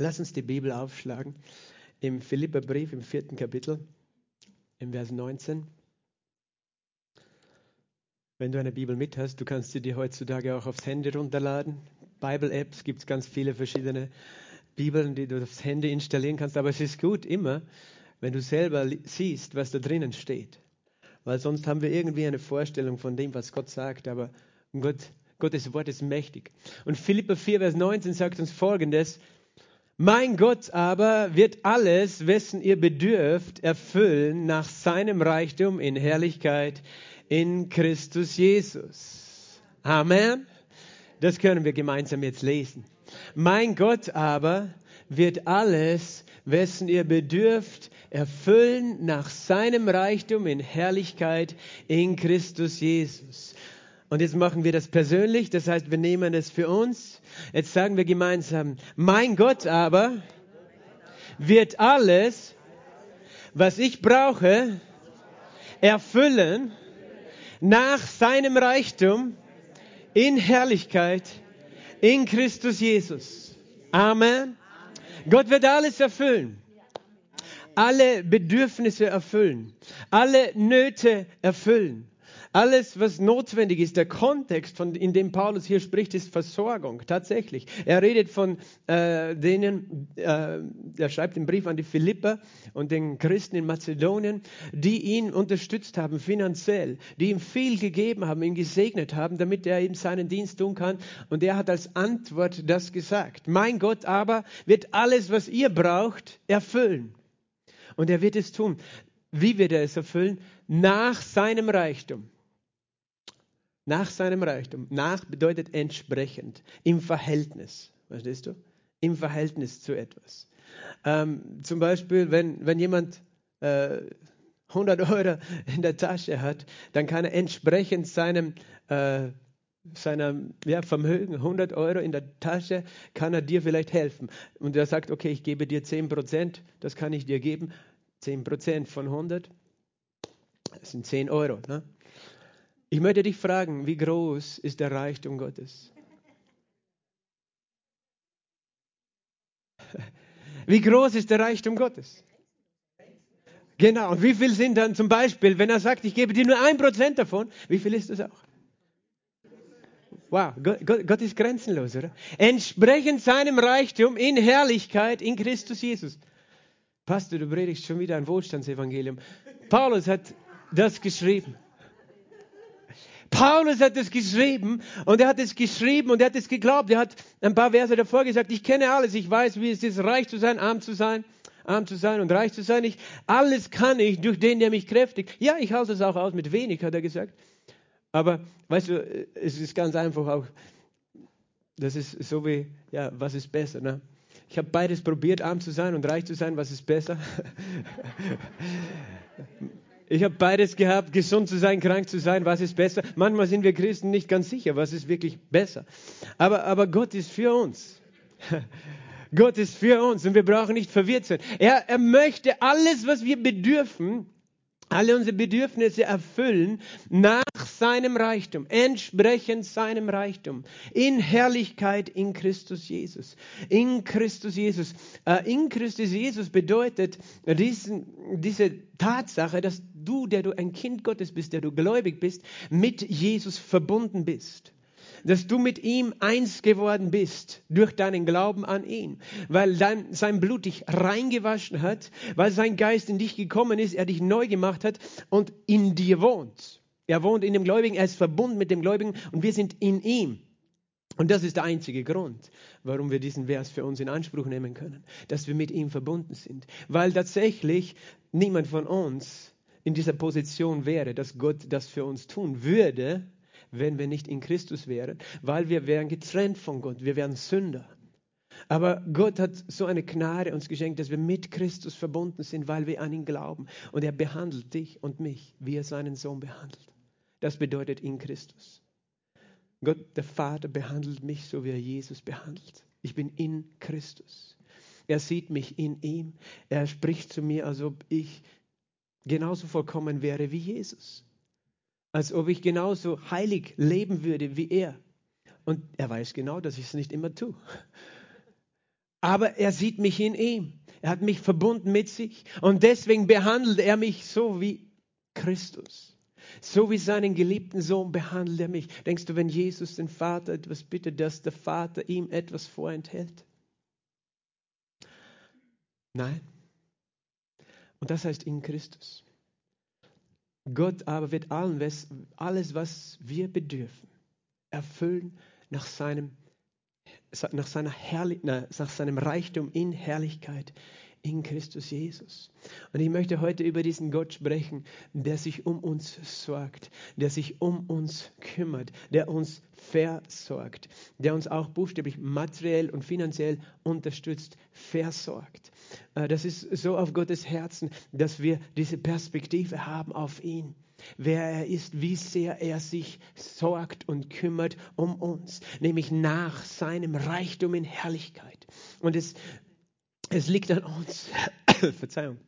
Lass uns die Bibel aufschlagen. Im Philipperbrief im vierten Kapitel, im Vers 19. Wenn du eine Bibel mit hast, du kannst sie dir heutzutage auch aufs Handy runterladen. Bible-Apps gibt es ganz viele verschiedene Bibeln, die du aufs Handy installieren kannst. Aber es ist gut immer, wenn du selber siehst, was da drinnen steht. Weil sonst haben wir irgendwie eine Vorstellung von dem, was Gott sagt. Aber Gott, Gottes Wort ist mächtig. Und Philipper 4, Vers 19 sagt uns folgendes. Mein Gott aber wird alles, wessen ihr bedürft, erfüllen nach seinem Reichtum in Herrlichkeit in Christus Jesus. Amen. Das können wir gemeinsam jetzt lesen. Mein Gott aber wird alles, wessen ihr bedürft, erfüllen nach seinem Reichtum in Herrlichkeit in Christus Jesus. Und jetzt machen wir das persönlich, das heißt, wir nehmen es für uns. Jetzt sagen wir gemeinsam, mein Gott aber wird alles, was ich brauche, erfüllen nach seinem Reichtum in Herrlichkeit in Christus Jesus. Amen. Gott wird alles erfüllen. Alle Bedürfnisse erfüllen. Alle Nöte erfüllen. Alles, was notwendig ist, der Kontext, von, in dem Paulus hier spricht, ist Versorgung, tatsächlich. Er redet von äh, denen, äh, er schreibt den Brief an die Philipper und den Christen in Mazedonien, die ihn unterstützt haben finanziell, die ihm viel gegeben haben, ihn gesegnet haben, damit er eben seinen Dienst tun kann. Und er hat als Antwort das gesagt. Mein Gott aber wird alles, was ihr braucht, erfüllen. Und er wird es tun. Wie wird er es erfüllen? Nach seinem Reichtum. Nach seinem Reichtum. Nach bedeutet entsprechend, im Verhältnis. Verstehst du? Im Verhältnis zu etwas. Ähm, zum Beispiel, wenn, wenn jemand äh, 100 Euro in der Tasche hat, dann kann er entsprechend seinem, äh, seinem ja, Vermögen, 100 Euro in der Tasche, kann er dir vielleicht helfen. Und er sagt, okay, ich gebe dir 10 Prozent, das kann ich dir geben. 10 Prozent von 100, das sind 10 Euro. Ne? Ich möchte dich fragen, wie groß ist der Reichtum Gottes? Wie groß ist der Reichtum Gottes? Genau, und wie viel sind dann zum Beispiel, wenn er sagt, ich gebe dir nur ein Prozent davon, wie viel ist das auch? Wow, Gott, Gott, ist grenzenlos, oder? Entsprechend seinem Reichtum in Herrlichkeit in Christus Jesus. Pastor, du predigst schon wieder ein Wohlstandsevangelium. Paulus hat das geschrieben. Paulus hat es geschrieben und er hat es geschrieben und er hat es geglaubt. Er hat ein paar Verse davor gesagt, ich kenne alles, ich weiß, wie es ist, reich zu sein, arm zu sein, arm zu sein und reich zu sein. Ich, alles kann ich durch den, der mich kräftigt. Ja, ich halte es auch aus mit wenig, hat er gesagt. Aber weißt du, es ist ganz einfach auch, das ist so wie, ja, was ist besser, ne? Ich habe beides probiert, arm zu sein und reich zu sein. Was ist besser? Ich habe beides gehabt, gesund zu sein, krank zu sein, was ist besser? Manchmal sind wir Christen nicht ganz sicher, was ist wirklich besser. Aber, aber Gott ist für uns. Gott ist für uns und wir brauchen nicht verwirrt sein. Er, er möchte alles, was wir bedürfen, alle unsere Bedürfnisse erfüllen nach seinem Reichtum, entsprechend seinem Reichtum, in Herrlichkeit in Christus Jesus. In Christus Jesus. Äh, in Christus Jesus bedeutet diesen, diese Tatsache, dass du, der du ein Kind Gottes bist, der du gläubig bist, mit Jesus verbunden bist dass du mit ihm eins geworden bist durch deinen Glauben an ihn, weil dein, sein Blut dich reingewaschen hat, weil sein Geist in dich gekommen ist, er dich neu gemacht hat und in dir wohnt. Er wohnt in dem Gläubigen, er ist verbunden mit dem Gläubigen und wir sind in ihm. Und das ist der einzige Grund, warum wir diesen Vers für uns in Anspruch nehmen können, dass wir mit ihm verbunden sind. Weil tatsächlich niemand von uns in dieser Position wäre, dass Gott das für uns tun würde, wenn wir nicht in Christus wären, weil wir wären getrennt von Gott, wir wären Sünder. Aber Gott hat so eine Gnade uns geschenkt, dass wir mit Christus verbunden sind, weil wir an ihn glauben. Und er behandelt dich und mich, wie er seinen Sohn behandelt. Das bedeutet in Christus. Gott, der Vater, behandelt mich so, wie er Jesus behandelt. Ich bin in Christus. Er sieht mich in ihm. Er spricht zu mir, als ob ich genauso vollkommen wäre wie Jesus als ob ich genauso heilig leben würde wie er. Und er weiß genau, dass ich es nicht immer tue. aber er sieht mich in ihm. Er hat mich verbunden mit sich und deswegen behandelt er mich so wie Christus. So wie seinen geliebten Sohn behandelt er mich. Denkst du, wenn Jesus den Vater etwas bittet, dass der Vater ihm etwas vorenthält? Nein. Und das heißt in Christus. Gott aber wird alles, was wir bedürfen, erfüllen nach seinem, nach, seiner Herrlich, nach seinem Reichtum in Herrlichkeit in Christus Jesus. Und ich möchte heute über diesen Gott sprechen, der sich um uns sorgt, der sich um uns kümmert, der uns versorgt, der uns auch buchstäblich materiell und finanziell unterstützt, versorgt. Äh, das ist so auf Gottes Herzen, dass wir diese Perspektive haben auf ihn wer er ist, wie sehr er sich sorgt und kümmert um uns, nämlich nach seinem Reichtum in Herrlichkeit. Und es es liegt an uns, Verzeihung,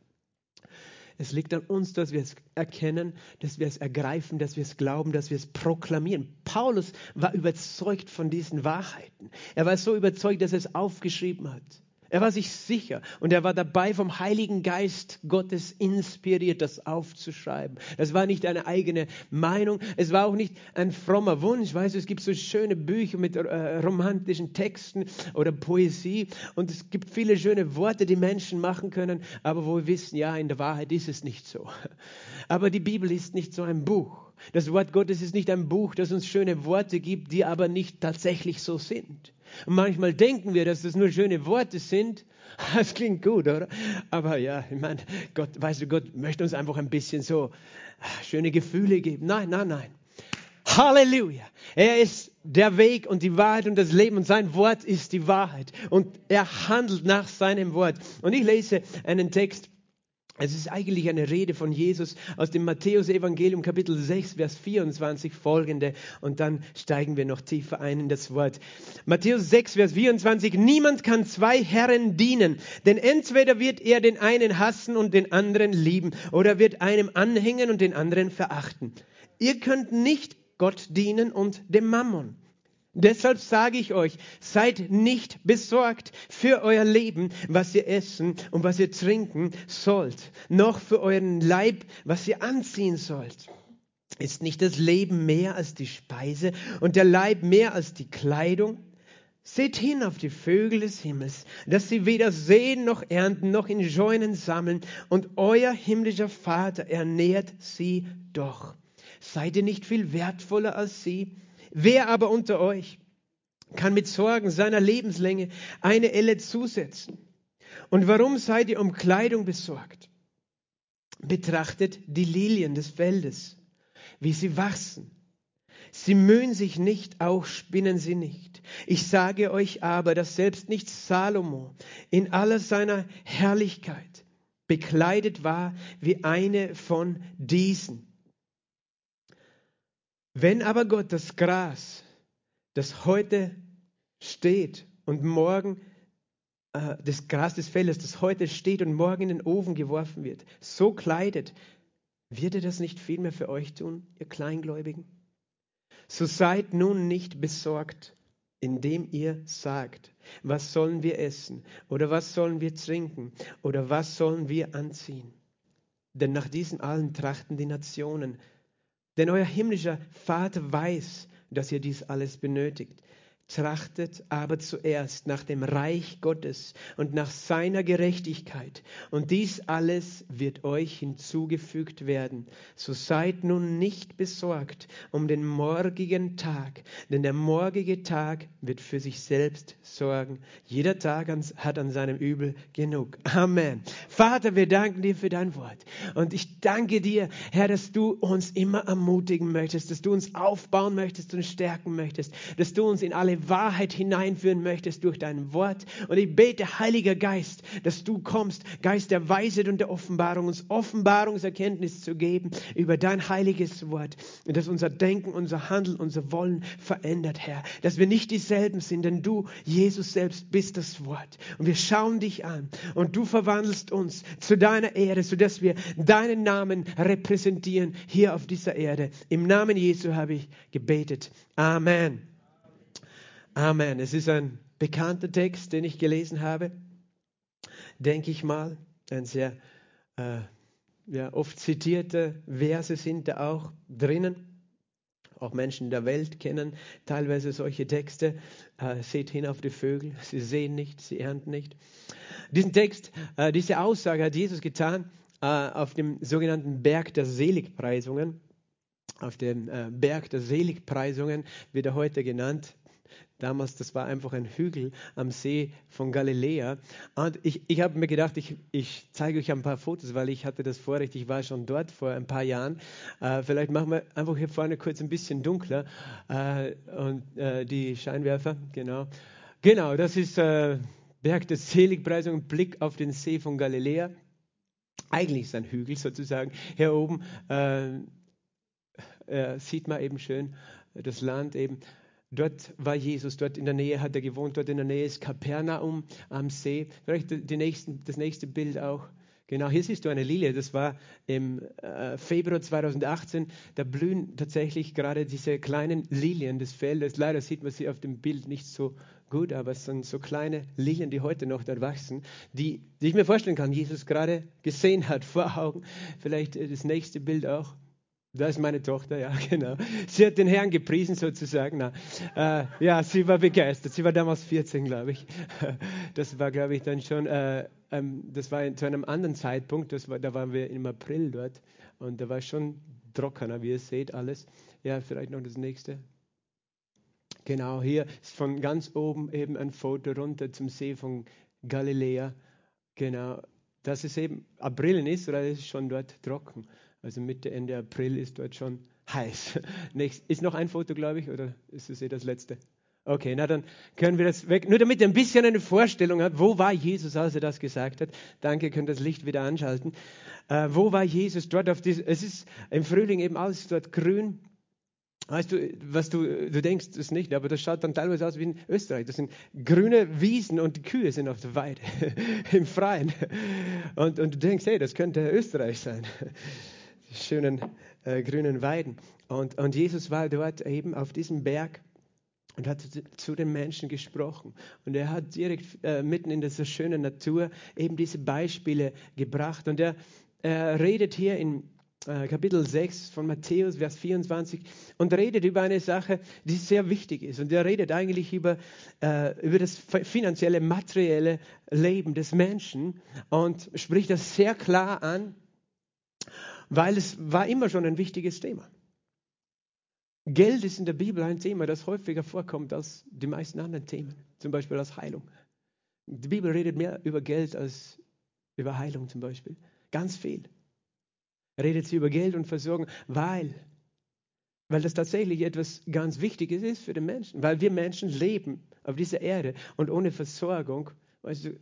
es liegt an uns, dass wir es erkennen, dass wir es ergreifen, dass wir es glauben, dass wir es proklamieren. Paulus war überzeugt von diesen Wahrheiten. Er war so überzeugt, dass er es aufgeschrieben hat. Er war sich sicher und er war dabei, vom Heiligen Geist Gottes inspiriert, das aufzuschreiben. Das war nicht eine eigene Meinung, es war auch nicht ein frommer Wunsch. Weißt du, es gibt so schöne Bücher mit äh, romantischen Texten oder Poesie und es gibt viele schöne Worte, die Menschen machen können, aber wo wir wissen, ja, in der Wahrheit ist es nicht so. Aber die Bibel ist nicht so ein Buch. Das Wort Gottes ist nicht ein Buch, das uns schöne Worte gibt, die aber nicht tatsächlich so sind. Und manchmal denken wir, dass das nur schöne Worte sind. Das klingt gut, oder? Aber ja, ich meine, Gott, weißt du, Gott möchte uns einfach ein bisschen so ah, schöne Gefühle geben. Nein, nein, nein. Halleluja. Er ist der Weg und die Wahrheit und das Leben und sein Wort ist die Wahrheit. Und er handelt nach seinem Wort. Und ich lese einen Text es ist eigentlich eine Rede von Jesus aus dem Matthäus-Evangelium, Kapitel 6, Vers 24 folgende. Und dann steigen wir noch tiefer ein in das Wort. Matthäus 6, Vers 24. Niemand kann zwei Herren dienen, denn entweder wird er den einen hassen und den anderen lieben, oder wird einem anhängen und den anderen verachten. Ihr könnt nicht Gott dienen und dem Mammon. Deshalb sage ich euch, seid nicht besorgt für euer Leben, was ihr essen und was ihr trinken sollt, noch für euren Leib, was ihr anziehen sollt. Ist nicht das Leben mehr als die Speise und der Leib mehr als die Kleidung? Seht hin auf die Vögel des Himmels, dass sie weder sehen noch ernten noch in Scheunen sammeln, und euer himmlischer Vater ernährt sie doch. Seid ihr nicht viel wertvoller als sie? Wer aber unter euch kann mit Sorgen seiner Lebenslänge eine Elle zusetzen? Und warum seid ihr um Kleidung besorgt? Betrachtet die Lilien des Feldes, wie sie wachsen. Sie mühen sich nicht, auch spinnen sie nicht. Ich sage euch aber, dass selbst nicht Salomo in aller seiner Herrlichkeit bekleidet war wie eine von diesen. Wenn aber Gott das Gras, das heute steht und morgen äh, das Gras des Feldes, das heute steht und morgen in den Ofen geworfen wird, so kleidet, wird er das nicht vielmehr für euch tun, ihr Kleingläubigen? So seid nun nicht besorgt, indem ihr sagt, was sollen wir essen oder was sollen wir trinken oder was sollen wir anziehen? Denn nach diesen allen trachten die Nationen. Denn euer himmlischer Vater weiß, dass ihr dies alles benötigt. Trachtet aber zuerst nach dem Reich Gottes und nach seiner Gerechtigkeit, und dies alles wird euch hinzugefügt werden. So seid nun nicht besorgt um den morgigen Tag, denn der morgige Tag wird für sich selbst sorgen. Jeder Tag hat an seinem Übel genug. Amen. Vater, wir danken dir für dein Wort. Und ich danke dir, Herr, dass du uns immer ermutigen möchtest, dass du uns aufbauen möchtest und stärken möchtest, dass du uns in alle Wahrheit hineinführen möchtest durch dein Wort. Und ich bete, Heiliger Geist, dass du kommst, Geist der Weisheit und der Offenbarung, uns Offenbarungserkenntnis zu geben über dein heiliges Wort. Und dass unser Denken, unser Handeln, unser Wollen verändert, Herr. Dass wir nicht dieselben sind, denn du, Jesus selbst, bist das Wort. Und wir schauen dich an und du verwandelst uns zu deiner Ehre, sodass wir deinen Namen repräsentieren hier auf dieser Erde. Im Namen Jesu habe ich gebetet. Amen. Amen. Es ist ein bekannter Text, den ich gelesen habe, denke ich mal. Ein sehr äh, ja, oft zitierte Verse sind da auch drinnen. Auch Menschen der Welt kennen teilweise solche Texte. Äh, seht hin auf die Vögel, sie sehen nicht, sie ernten nicht. Diesen Text, äh, diese Aussage hat Jesus getan äh, auf dem sogenannten Berg der Seligpreisungen. Auf dem äh, Berg der Seligpreisungen wird er heute genannt. Damals, das war einfach ein Hügel am See von Galiläa. Und ich, ich habe mir gedacht, ich, ich zeige euch ein paar Fotos, weil ich hatte das Vorrecht, ich war schon dort vor ein paar Jahren. Äh, vielleicht machen wir einfach hier vorne kurz ein bisschen dunkler. Äh, und äh, die Scheinwerfer, genau. Genau, das ist äh, Berg der Seligpreisung, Blick auf den See von Galiläa. Eigentlich ist ein Hügel sozusagen. Hier oben äh, äh, sieht man eben schön das Land eben. Dort war Jesus, dort in der Nähe hat er gewohnt, dort in der Nähe ist Kapernaum am See. Vielleicht die nächsten, das nächste Bild auch. Genau, hier siehst du eine Lilie. Das war im äh, Februar 2018. Da blühen tatsächlich gerade diese kleinen Lilien des Feldes. Leider sieht man sie auf dem Bild nicht so gut, aber es sind so kleine Lilien, die heute noch dort wachsen, die, die ich mir vorstellen kann, Jesus gerade gesehen hat vor Augen. Vielleicht äh, das nächste Bild auch. Das ist meine Tochter, ja, genau. Sie hat den Herrn gepriesen sozusagen. Na, äh, ja, sie war begeistert. Sie war damals 14, glaube ich. Das war, glaube ich, dann schon, äh, ähm, das war zu einem anderen Zeitpunkt. Das war, da waren wir im April dort und da war schon trockener, wie ihr seht, alles. Ja, vielleicht noch das nächste. Genau, hier ist von ganz oben eben ein Foto runter zum See von Galiläa. Genau, das ist eben April in Israel, ist schon dort trocken. Also Mitte, Ende April ist dort schon heiß. Nächst, ist noch ein Foto, glaube ich, oder ist es eh das letzte? Okay, na dann können wir das weg. Nur damit ihr ein bisschen eine Vorstellung habt, wo war Jesus, als er das gesagt hat. Danke, könnt das Licht wieder anschalten. Äh, wo war Jesus dort auf diesem, es ist im Frühling eben alles dort grün. Weißt du, was du, du denkst, das nicht, aber das schaut dann teilweise aus wie in Österreich. Das sind grüne Wiesen und die Kühe sind auf der Weide, im Freien. Und, und du denkst, hey, das könnte Österreich sein schönen äh, grünen Weiden. Und, und Jesus war dort eben auf diesem Berg und hat zu den Menschen gesprochen. Und er hat direkt äh, mitten in dieser schönen Natur eben diese Beispiele gebracht. Und er, er redet hier in äh, Kapitel 6 von Matthäus, Vers 24, und redet über eine Sache, die sehr wichtig ist. Und er redet eigentlich über, äh, über das finanzielle, materielle Leben des Menschen und spricht das sehr klar an weil es war immer schon ein wichtiges Thema. Geld ist in der Bibel ein Thema, das häufiger vorkommt als die meisten anderen Themen, zum Beispiel als Heilung. Die Bibel redet mehr über Geld als über Heilung zum Beispiel. Ganz viel. Redet sie über Geld und Versorgung, weil, weil das tatsächlich etwas ganz Wichtiges ist für den Menschen, weil wir Menschen leben auf dieser Erde und ohne Versorgung, weißt du,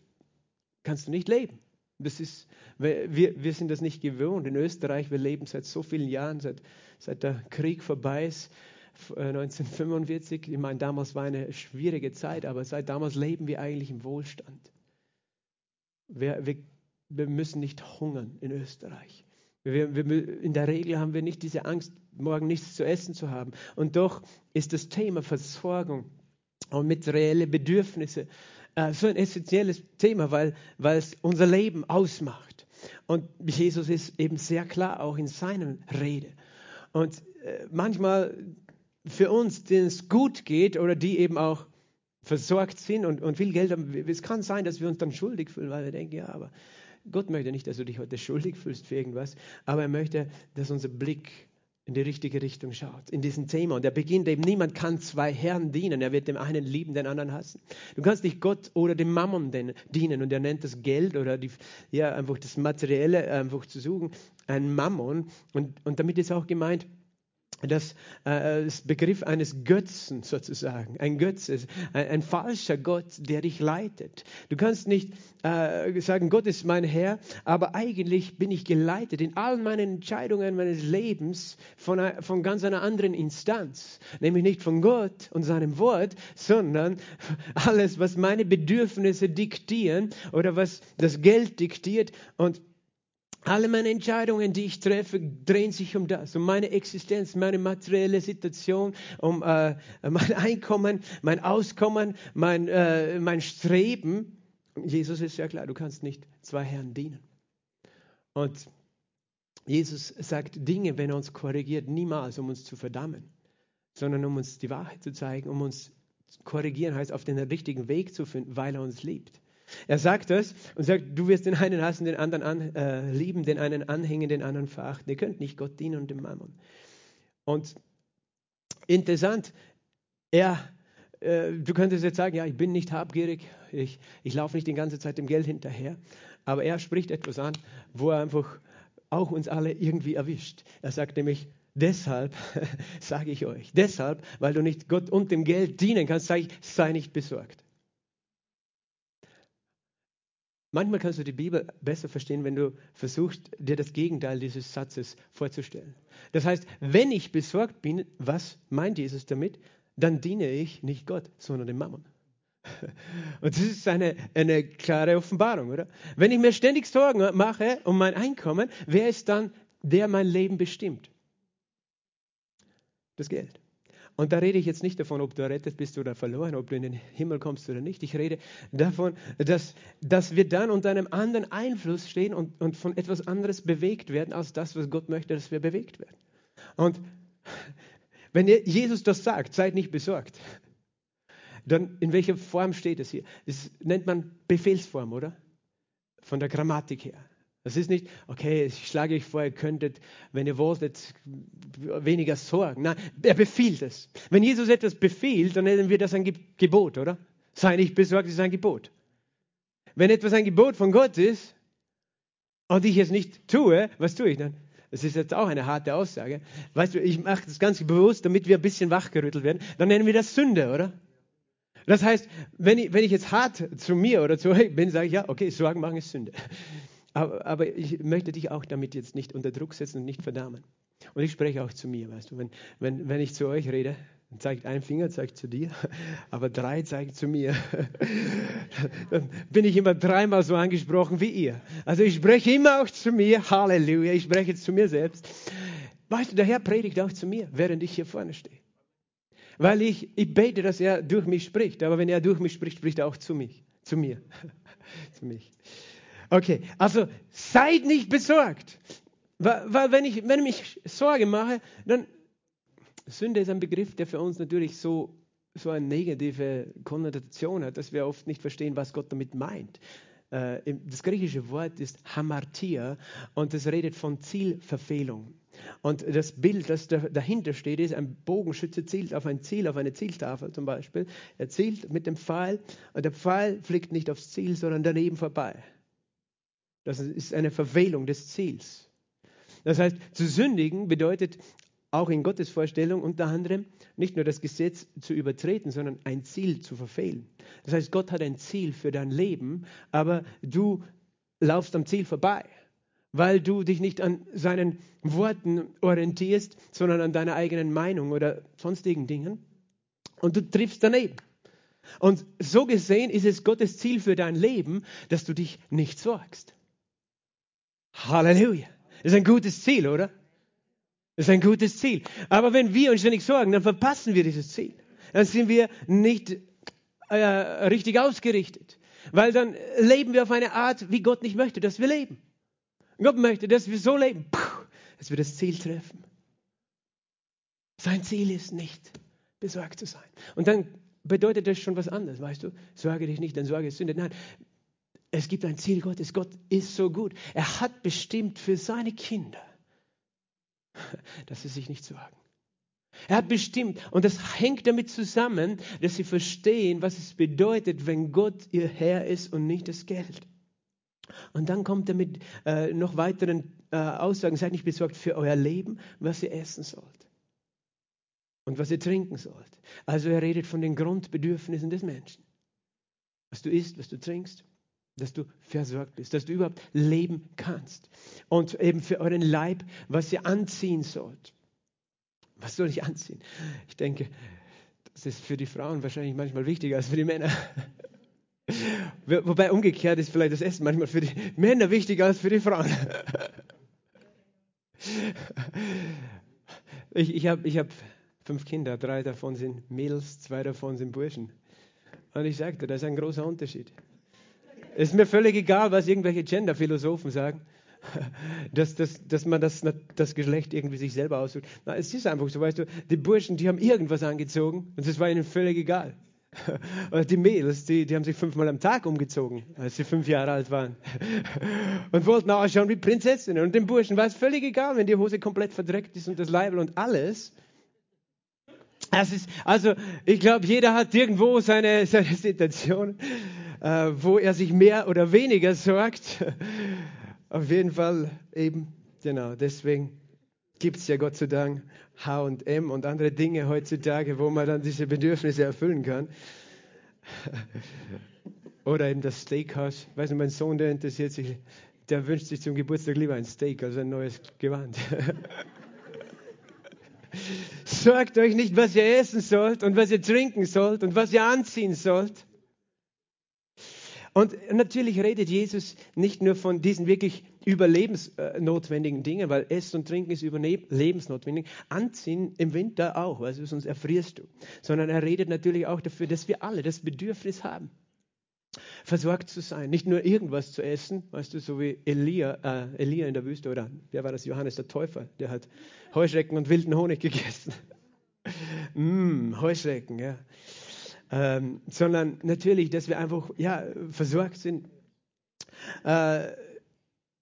kannst du nicht leben. Das ist, wir, wir sind das nicht gewohnt. In Österreich, wir leben seit so vielen Jahren, seit, seit der Krieg vorbei ist, 1945. Äh, ich meine, damals war eine schwierige Zeit, aber seit damals leben wir eigentlich im Wohlstand. Wir, wir, wir müssen nicht hungern in Österreich. Wir, wir, in der Regel haben wir nicht diese Angst, morgen nichts zu essen zu haben. Und doch ist das Thema Versorgung und mit reelle Bedürfnisse äh, so ein essentielles Thema, weil, es unser Leben ausmacht. Und Jesus ist eben sehr klar auch in seiner Rede. Und äh, manchmal für uns, denen es gut geht oder die eben auch versorgt sind und, und viel Geld haben, es kann sein, dass wir uns dann schuldig fühlen, weil wir denken, ja, aber Gott möchte nicht, dass du dich heute schuldig fühlst für irgendwas, aber er möchte, dass unser Blick in die richtige Richtung schaut, in diesem Thema. Und er beginnt eben, niemand kann zwei Herren dienen. Er wird dem einen lieben, den anderen hassen. Du kannst nicht Gott oder dem Mammon dienen. Und er nennt das Geld oder die, ja, einfach das Materielle einfach zu suchen, ein Mammon. Und, und damit ist auch gemeint, das, äh, das Begriff eines Götzen sozusagen, ein Götze, ein, ein, falscher Gott, der dich leitet. Du kannst nicht äh, sagen, Gott ist mein Herr, aber eigentlich bin ich geleitet in allen meinen Entscheidungen meines Lebens von, von ganz einer anderen Instanz, nämlich nicht von Gott und seinem Wort, sondern alles, was meine Bedürfnisse diktieren oder was das Geld diktiert und Alle meine Entscheidungen, die ich treffe, drehen sich um das, um meine Existenz, meine materielle Situation, um äh, mein Einkommen, mein Auskommen, mein, äh, mein Streben. Jesus ist ja klar, du kannst nicht zwei Herren dienen. Und Jesus sagt Dinge, wenn er uns korrigiert, niemals, um uns zu verdammen, sondern um uns die Wahrheit zu zeigen, um uns korrigieren, heißt auf den richtigen Weg zu finden, weil er uns liebt. Er sagt das und sagt, du wirst den einen hassen, den anderen an, äh, lieben, den einen anhängen, den anderen verachten. Ihr könnt nicht Gott dienen und dem Mammon. Und interessant, er, äh, du könntest jetzt sagen, ja, ich bin nicht habgierig, ich, ich laufe nicht die ganze Zeit dem Geld hinterher, aber er spricht etwas an, wo er einfach auch uns alle irgendwie erwischt. Er sagt nämlich, deshalb sage ich euch, deshalb, weil du nicht Gott und dem Geld dienen kannst, sage ich, sei nicht besorgt. Manchmal kannst du die Bibel besser verstehen, wenn du versuchst, dir das Gegenteil dieses Satzes vorzustellen. Das heißt, wenn ich besorgt bin, was meint Jesus damit? Dann diene ich nicht Gott, sondern dem Mammon. Und das ist eine, eine klare Offenbarung, oder? Wenn ich mir ständig Sorgen mache um mein Einkommen, wer ist dann der mein Leben bestimmt? Das Geld. Und da rede ich jetzt nicht davon, ob du errettet bist oder verloren, ob du in den Himmel kommst oder nicht. Ich rede davon, dass, dass wir dann unter einem anderen Einfluss stehen und, und von etwas anderes bewegt werden, als das, was Gott möchte, dass wir bewegt werden. Und wenn Jesus das sagt, seid nicht besorgt, dann in welcher Form steht es hier? Das nennt man Befehlsform, oder? Von der Grammatik her. Das ist nicht, okay, ich schlage euch vor, ihr könntet, wenn ihr wolltet, weniger sorgen. Nein, er befiehlt es. Wenn Jesus etwas befiehlt, dann nennen wir das ein Gebot, oder? Sei nicht besorgt, ist ein Gebot. Wenn etwas ein Gebot von Gott ist und ich es nicht tue, was tue ich dann? Das ist jetzt auch eine harte Aussage. Weißt du, ich mache das ganz bewusst, damit wir ein bisschen wachgerüttelt werden. Dann nennen wir das Sünde, oder? Das heißt, wenn ich, wenn ich jetzt hart zu mir oder zu euch bin, sage ich, ja, okay, Sorgen machen ist Sünde. Aber, aber, ich möchte dich auch damit jetzt nicht unter Druck setzen und nicht verdammen. Und ich spreche auch zu mir, weißt du, wenn, wenn, wenn ich zu euch rede, zeigt ein Finger, zeigt zu dir, aber drei zeigt zu mir. Dann bin ich immer dreimal so angesprochen wie ihr. Also ich spreche immer auch zu mir, Halleluja, ich spreche zu mir selbst. Weißt du, der Herr predigt auch zu mir, während ich hier vorne stehe. Weil ich, ich bete, dass er durch mich spricht, aber wenn er durch mich spricht, spricht er auch zu mich, zu mir, zu mich. Okay, also seid nicht besorgt. Weil, wenn, ich, wenn ich mich Sorge mache, dann Sünde ist ein Begriff, der für uns natürlich so, so eine negative Konnotation hat, dass wir oft nicht verstehen, was Gott damit meint. Äh, das griechische Wort ist Hamartia und es redet von Zielverfehlung. Und das Bild, das dahinter steht, ist, ein Bogenschütze zielt auf ein Ziel, auf eine Zieltafel zum Beispiel. Er zielt mit dem Pfeil und der Pfeil fliegt nicht aufs Ziel, sondern daneben vorbei. Das ist eine Verfehlung des Ziels. Das heißt, zu sündigen bedeutet auch in Gottes Vorstellung unter anderem nicht nur das Gesetz zu übertreten, sondern ein Ziel zu verfehlen. Das heißt, Gott hat ein Ziel für dein Leben, aber du laufst am Ziel vorbei, weil du dich nicht an seinen Worten orientierst, sondern an deiner eigenen Meinung oder sonstigen Dingen. Und du triffst daneben. Und so gesehen ist es Gottes Ziel für dein Leben, dass du dich nicht sorgst. Halleluja. Das ist ein gutes Ziel, oder? Das ist ein gutes Ziel. Aber wenn wir uns ständig sorgen, dann verpassen wir dieses Ziel. Dann sind wir nicht äh, richtig ausgerichtet. Weil dann leben wir auf eine Art, wie Gott nicht möchte, dass wir leben. Gott möchte, dass wir so leben, dass wir das Ziel treffen. Sein Ziel ist nicht, besorgt zu sein. Und dann bedeutet das schon was anderes, weißt du? Sorge dich nicht, dann Sorge ist Sünde. Nein, es gibt ein Ziel Gottes. Gott ist so gut. Er hat bestimmt für seine Kinder, dass sie sich nicht sorgen. Er hat bestimmt, und das hängt damit zusammen, dass sie verstehen, was es bedeutet, wenn Gott ihr Herr ist und nicht das Geld. Und dann kommt er mit äh, noch weiteren äh, Aussagen, seid nicht besorgt für euer Leben, was ihr essen sollt und was ihr trinken sollt. Also er redet von den Grundbedürfnissen des Menschen. Was du isst, was du trinkst, dass du versorgt bist, dass du überhaupt leben kannst. Und eben für euren Leib, was ihr anziehen sollt. Was soll ich anziehen? Ich denke, das ist für die Frauen wahrscheinlich manchmal wichtiger als für die Männer. Wobei umgekehrt ist vielleicht das Essen manchmal für die Männer wichtiger als für die Frauen. Ich, ich habe ich hab fünf Kinder, drei davon sind Mädels, zwei davon sind Burschen. Und ich sagte, das ist ein großer Unterschied. Ist mir völlig egal, was irgendwelche Gender-Philosophen sagen, dass, dass, dass man das, das Geschlecht irgendwie sich selber aussucht. Na, es ist einfach so, weißt du, die Burschen, die haben irgendwas angezogen und es war ihnen völlig egal. Die Mädels, die, die haben sich fünfmal am Tag umgezogen, als sie fünf Jahre alt waren. Und wollten ausschauen wie Prinzessinnen. Und den Burschen war es völlig egal, wenn die Hose komplett verdreckt ist und das Leibel und alles. Das ist, also, ich glaube, jeder hat irgendwo seine, seine Situation, äh, wo er sich mehr oder weniger sorgt. Auf jeden Fall eben, genau, deswegen gibt es ja Gott sei Dank H&M und andere Dinge heutzutage, wo man dann diese Bedürfnisse erfüllen kann. Oder eben das Steakhouse. Ich weiß nicht, mein Sohn, der interessiert sich, der wünscht sich zum Geburtstag lieber ein Steak als ein neues Gewand. Sorgt euch nicht, was ihr essen sollt und was ihr trinken sollt und was ihr anziehen sollt. Und natürlich redet Jesus nicht nur von diesen wirklich überlebensnotwendigen Dingen, weil Essen und Trinken ist überlebensnotwendig. Anziehen im Winter auch, also sonst erfrierst du. Sondern er redet natürlich auch dafür, dass wir alle das Bedürfnis haben, versorgt zu sein. Nicht nur irgendwas zu essen, weißt du, so wie Elia, äh, Elia in der Wüste oder wer war das? Johannes der Täufer, der hat Heuschrecken und wilden Honig gegessen. mm, Heuschrecken, ja. Ähm, sondern natürlich, dass wir einfach ja, versorgt sind. Äh,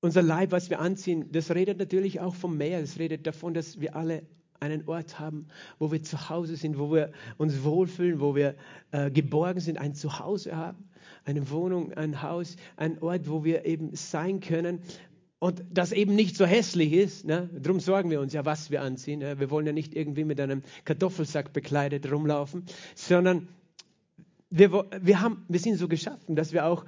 unser Leib, was wir anziehen, das redet natürlich auch vom Meer. Das redet davon, dass wir alle einen Ort haben, wo wir zu Hause sind, wo wir uns wohlfühlen, wo wir äh, geborgen sind, ein Zuhause haben, eine Wohnung, ein Haus, ein Ort, wo wir eben sein können. Und das eben nicht so hässlich ist. Ne? Darum sorgen wir uns ja, was wir anziehen. Ne? Wir wollen ja nicht irgendwie mit einem Kartoffelsack bekleidet rumlaufen, sondern wir, wir, haben, wir sind so geschaffen, dass wir auch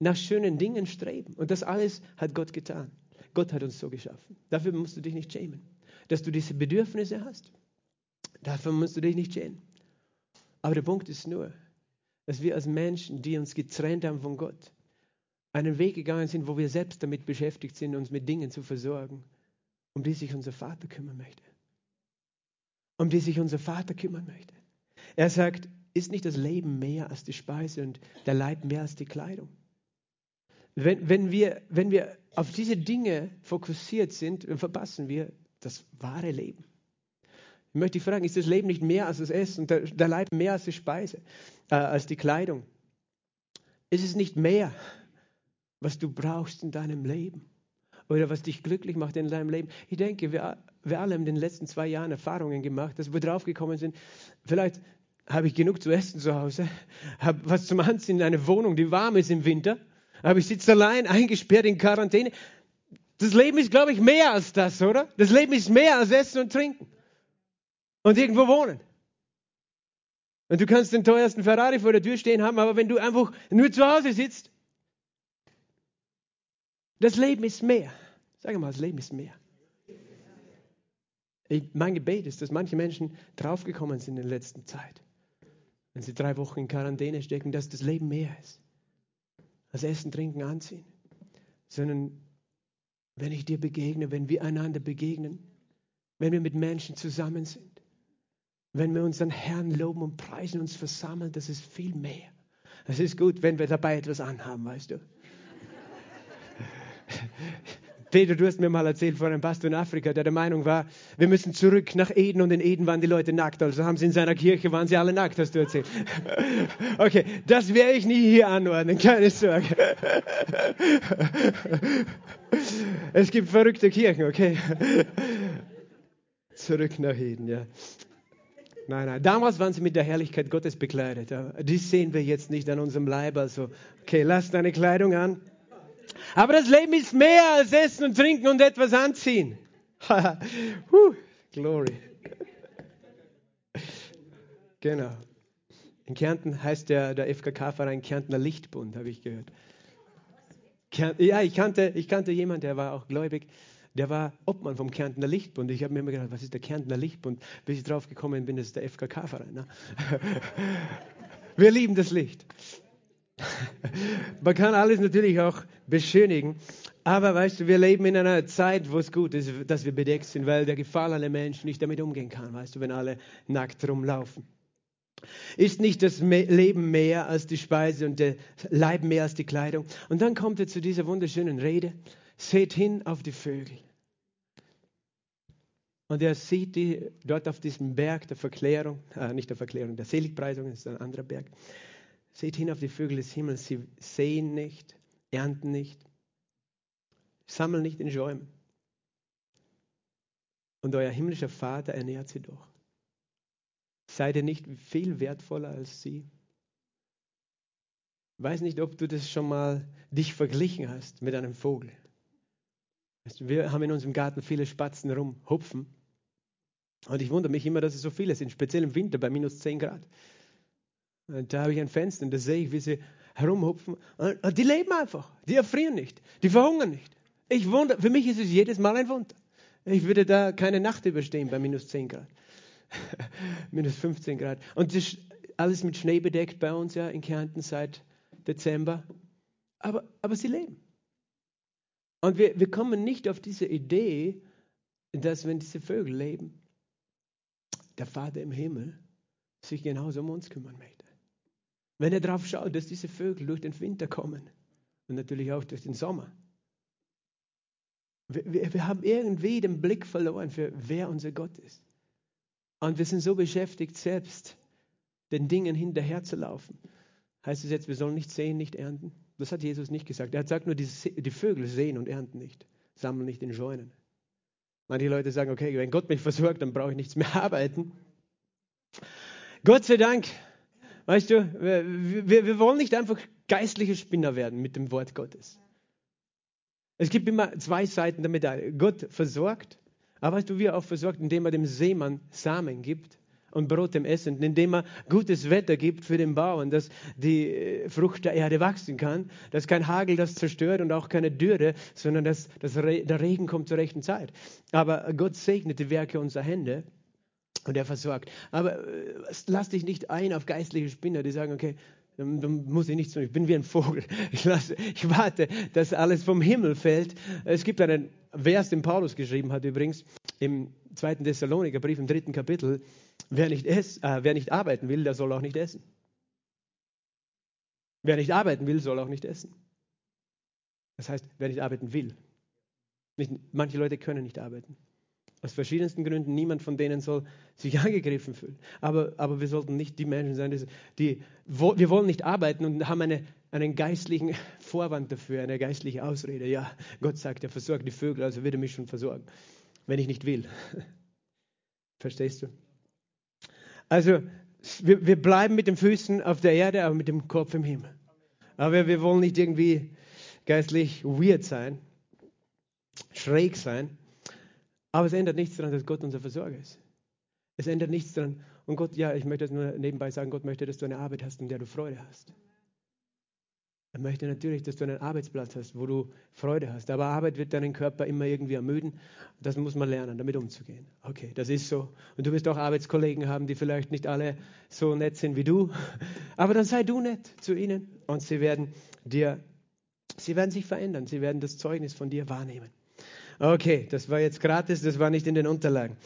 nach schönen Dingen streben. Und das alles hat Gott getan. Gott hat uns so geschaffen. Dafür musst du dich nicht schämen. Dass du diese Bedürfnisse hast, dafür musst du dich nicht schämen. Aber der Punkt ist nur, dass wir als Menschen, die uns getrennt haben von Gott, einen Weg gegangen sind, wo wir selbst damit beschäftigt sind, uns mit Dingen zu versorgen, um die sich unser Vater kümmern möchte. Um die sich unser Vater kümmern möchte. Er sagt, ist nicht das Leben mehr als die Speise und der Leib mehr als die Kleidung? Wenn, wenn, wir, wenn wir auf diese Dinge fokussiert sind, verpassen wir das wahre Leben. Ich möchte dich fragen, ist das Leben nicht mehr als das Essen und der, Leib mehr als die Speise, äh, als die Kleidung? Ist es nicht mehr, was du brauchst in deinem Leben? Oder was dich glücklich macht in deinem Leben? Ich denke, wir, wir alle haben in den letzten zwei Jahren Erfahrungen gemacht, dass wir draufgekommen sind, vielleicht habe ich genug zu essen zu Hause, habe was zum Anziehen in einer Wohnung, die warm ist im Winter, aber ich sitze allein, eingesperrt in Quarantäne. Das Leben ist, glaube ich, mehr als das, oder? Das Leben ist mehr als Essen und Trinken. Und irgendwo wohnen. Und du kannst den teuersten Ferrari vor der Tür stehen haben, aber wenn du einfach nur zu Hause sitzt, das Leben ist mehr. Sag mal, das Leben ist mehr. Ich, mein Gebet ist, dass manche Menschen draufgekommen sind in der letzten Zeit wenn sie drei Wochen in Quarantäne stecken, dass das Leben mehr ist als Essen, Trinken, Anziehen. Sondern wenn ich dir begegne, wenn wir einander begegnen, wenn wir mit Menschen zusammen sind, wenn wir unseren Herrn loben und preisen, uns versammeln, das ist viel mehr. Es ist gut, wenn wir dabei etwas anhaben, weißt du. Peter, du hast mir mal erzählt von einem Pastor in Afrika, der der Meinung war, wir müssen zurück nach Eden und in Eden waren die Leute nackt. Also haben sie in seiner Kirche, waren sie alle nackt, hast du erzählt. Okay, das werde ich nie hier anordnen, keine Sorge. Es gibt verrückte Kirchen, okay. Zurück nach Eden, ja. Nein, nein. Damals waren sie mit der Herrlichkeit Gottes bekleidet. Die sehen wir jetzt nicht an unserem Leib. Also, okay, lass deine Kleidung an. Aber das Leben ist mehr als Essen und Trinken und etwas anziehen. Puh, Glory. Genau. In Kärnten heißt der, der FKK-Verein Kärntner Lichtbund, habe ich gehört. Ja, ich kannte, ich kannte jemanden, der war auch gläubig. Der war Obmann vom Kärntner Lichtbund. Ich habe mir immer gedacht, was ist der Kärntner Lichtbund? Bis ich drauf gekommen bin, das ist der FKK-Verein. Ne? Wir lieben das Licht. Man kann alles natürlich auch beschönigen. Aber weißt du, wir leben in einer Zeit, wo es gut ist, dass wir bedeckt sind, weil der gefallene Mensch nicht damit umgehen kann, weißt du, wenn alle nackt rumlaufen. Ist nicht das Leben mehr als die Speise und der Leib mehr als die Kleidung? Und dann kommt er zu dieser wunderschönen Rede. Seht hin auf die Vögel. Und er sieht die dort auf diesem Berg der Verklärung, äh, nicht der Verklärung, der Seligpreisung, das ist ein anderer Berg. Seht hin auf die Vögel des Himmels, sie sehen nicht, ernten nicht, sammeln nicht in Schäumen. Und euer himmlischer Vater ernährt sie doch. Seid ihr nicht viel wertvoller als sie? Ich weiß nicht, ob du das schon mal dich verglichen hast mit einem Vogel. Wir haben in unserem Garten viele Spatzen rumhupfen. Und ich wundere mich immer, dass es so viele sind, speziell im Winter bei minus 10 Grad. Und da habe ich ein Fenster und da sehe ich, wie sie herumhupfen. Und die leben einfach. Die erfrieren nicht. Die verhungern nicht. Ich wundere, für mich ist es jedes Mal ein Wunder. Ich würde da keine Nacht überstehen bei minus 10 Grad. minus 15 Grad. Und das ist alles mit Schnee bedeckt bei uns ja in Kärnten seit Dezember. Aber, aber sie leben. Und wir, wir kommen nicht auf diese Idee, dass wenn diese Vögel leben, der Vater im Himmel sich genauso um uns kümmern möchte. Wenn er darauf schaut, dass diese Vögel durch den Winter kommen und natürlich auch durch den Sommer. Wir, wir, wir haben irgendwie den Blick verloren für wer unser Gott ist. Und wir sind so beschäftigt, selbst den Dingen hinterherzulaufen. Heißt es jetzt, wir sollen nicht sehen, nicht ernten? Das hat Jesus nicht gesagt. Er hat gesagt nur, die, die Vögel sehen und ernten nicht, sammeln nicht in Scheunen. Manche Leute sagen, okay, wenn Gott mich versorgt, dann brauche ich nichts mehr arbeiten. Gott sei Dank, weißt du, wir, wir, wir wollen nicht einfach geistliche Spinner werden mit dem Wort Gottes. Es gibt immer zwei Seiten der Medaille. Gott versorgt, aber weißt du, wie er auch versorgt, indem er dem Seemann Samen gibt und Brot dem Essen, indem er gutes Wetter gibt für den Bauern, dass die äh, Frucht der Erde wachsen kann, dass kein Hagel das zerstört und auch keine Dürre, sondern dass, dass der Regen kommt zur rechten Zeit. Aber Gott segnet die Werke unserer Hände und er versorgt. Aber äh, lass dich nicht ein auf geistliche Spinner, die sagen, okay, dann, dann muss ich nichts tun. Ich bin wie ein Vogel. Ich, lasse, ich warte, dass alles vom Himmel fällt. Es gibt einen Vers, den Paulus geschrieben hat übrigens, im zweiten Thessalonikerbrief, im dritten Kapitel. Wer nicht, ess, äh, wer nicht arbeiten will, der soll auch nicht essen. Wer nicht arbeiten will, soll auch nicht essen. Das heißt, wer nicht arbeiten will. Nicht, manche Leute können nicht arbeiten. Aus verschiedensten Gründen. Niemand von denen soll sich angegriffen fühlen. Aber, aber wir sollten nicht die Menschen sein, die, die wir wollen nicht arbeiten und haben eine, einen geistlichen Vorwand dafür, eine geistliche Ausrede. Ja, Gott sagt, er versorgt die Vögel, also wird er mich schon versorgen, wenn ich nicht will. Verstehst du? Also, wir, wir bleiben mit den Füßen auf der Erde, aber mit dem Kopf im Himmel. Aber wir wollen nicht irgendwie geistlich weird sein, schräg sein. Aber es ändert nichts daran, dass Gott unser Versorger ist. Es ändert nichts daran. Und Gott, ja, ich möchte das nur nebenbei sagen, Gott möchte, dass du eine Arbeit hast, in der du Freude hast. Er möchte natürlich, dass du einen Arbeitsplatz hast, wo du Freude hast. Aber Arbeit wird deinen Körper immer irgendwie ermüden. Das muss man lernen, damit umzugehen. Okay, das ist so. Und du wirst auch Arbeitskollegen haben, die vielleicht nicht alle so nett sind wie du. Aber dann sei du nett zu ihnen und sie werden dir, sie werden sich verändern. Sie werden das Zeugnis von dir wahrnehmen. Okay, das war jetzt gratis, das war nicht in den Unterlagen.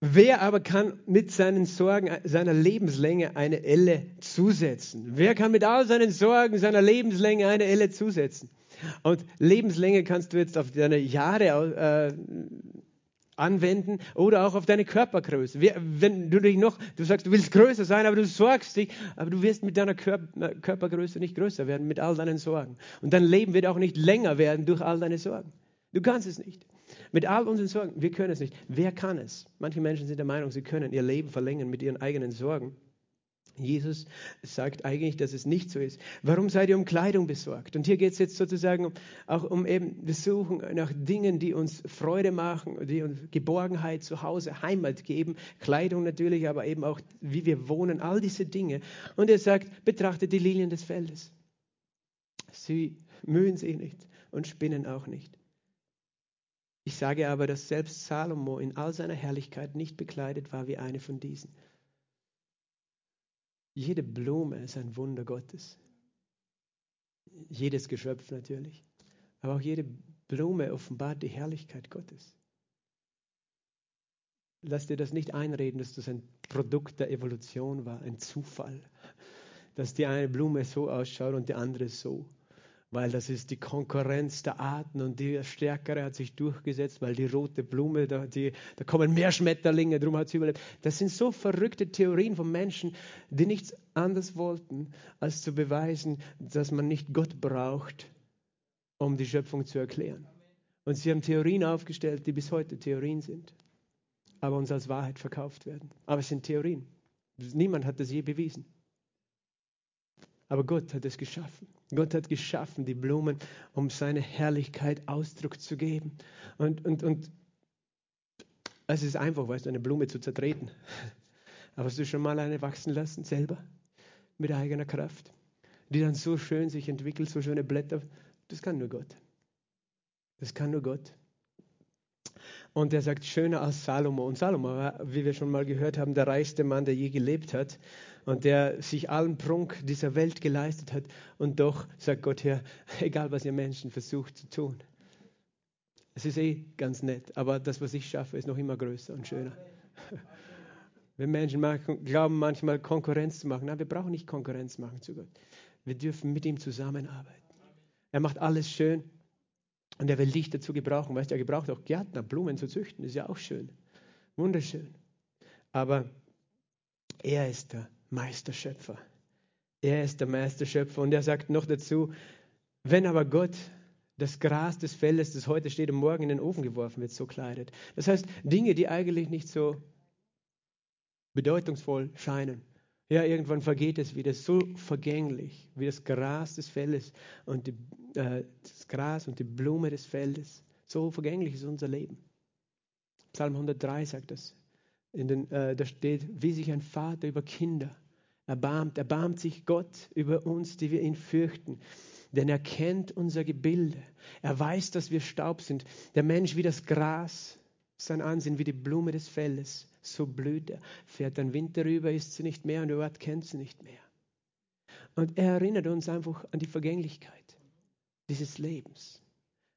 Wer aber kann mit seinen Sorgen seiner Lebenslänge eine Elle zusetzen? Wer kann mit all seinen Sorgen seiner Lebenslänge eine Elle zusetzen? Und Lebenslänge kannst du jetzt auf deine Jahre äh, anwenden oder auch auf deine Körpergröße. Wenn du dich noch, du sagst, du willst größer sein, aber du sorgst dich, aber du wirst mit deiner Körpergröße nicht größer werden, mit all deinen Sorgen. Und dein Leben wird auch nicht länger werden durch all deine Sorgen. Du kannst es nicht. Mit all unseren Sorgen, wir können es nicht. Wer kann es? Manche Menschen sind der Meinung, sie können ihr Leben verlängern mit ihren eigenen Sorgen. Jesus sagt eigentlich, dass es nicht so ist. Warum seid ihr um Kleidung besorgt? Und hier geht es jetzt sozusagen auch um eben, wir suchen nach Dingen, die uns Freude machen, die uns Geborgenheit zu Hause, Heimat geben. Kleidung natürlich, aber eben auch, wie wir wohnen, all diese Dinge. Und er sagt, betrachtet die Lilien des Feldes. Sie mühen sich nicht und spinnen auch nicht. Ich sage aber, dass selbst Salomo in all seiner Herrlichkeit nicht bekleidet war wie eine von diesen. Jede Blume ist ein Wunder Gottes. Jedes Geschöpf natürlich. Aber auch jede Blume offenbart die Herrlichkeit Gottes. Lass dir das nicht einreden, dass das ein Produkt der Evolution war, ein Zufall. Dass die eine Blume so ausschaut und die andere so weil das ist die Konkurrenz der Arten und die Stärkere hat sich durchgesetzt, weil die rote Blume, da, die, da kommen mehr Schmetterlinge, darum hat sie überlebt. Das sind so verrückte Theorien von Menschen, die nichts anderes wollten, als zu beweisen, dass man nicht Gott braucht, um die Schöpfung zu erklären. Und sie haben Theorien aufgestellt, die bis heute Theorien sind, aber uns als Wahrheit verkauft werden. Aber es sind Theorien. Niemand hat das je bewiesen. Aber Gott hat es geschaffen. Gott hat geschaffen die Blumen, um seine Herrlichkeit Ausdruck zu geben. Und, und, und es ist einfach, weißt du, eine Blume zu zertreten. Aber hast du schon mal eine wachsen lassen, selber? Mit eigener Kraft? Die dann so schön sich entwickelt, so schöne Blätter. Das kann nur Gott. Das kann nur Gott. Und er sagt, schöner als Salomo. Und Salomo war, wie wir schon mal gehört haben, der reichste Mann, der je gelebt hat und der sich allen Prunk dieser Welt geleistet hat. Und doch sagt Gott hier, egal was ihr Menschen versucht zu tun. Es ist eh ganz nett, aber das, was ich schaffe, ist noch immer größer und schöner. Wir Menschen machen, glauben manchmal Konkurrenz zu machen. Nein, wir brauchen nicht Konkurrenz machen zu Gott. Wir dürfen mit ihm zusammenarbeiten. Er macht alles schön und er will dich dazu gebrauchen. Weißt du, er gebraucht auch Gärtner, Blumen zu züchten. Ist ja auch schön. Wunderschön. Aber er ist der Meisterschöpfer. Er ist der Meisterschöpfer. Und er sagt noch dazu, wenn aber Gott das Gras des Feldes, das heute steht und morgen in den Ofen geworfen wird, so kleidet. Das heißt, Dinge, die eigentlich nicht so bedeutungsvoll scheinen. Ja, irgendwann vergeht es wieder so vergänglich wie das Gras des Feldes und die, äh, das Gras und die Blume des Feldes. So vergänglich ist unser Leben. Psalm 103 sagt das. Den, äh, da steht, wie sich ein Vater über Kinder erbarmt, erbarmt sich Gott über uns, die wir ihn fürchten. Denn er kennt unser Gebilde. Er weiß, dass wir Staub sind. Der Mensch wie das Gras, sein Ansehen wie die Blume des Feldes. So blüht er. Fährt ein Wind darüber, ist sie nicht mehr und der Ort kennt sie nicht mehr. Und er erinnert uns einfach an die Vergänglichkeit dieses Lebens.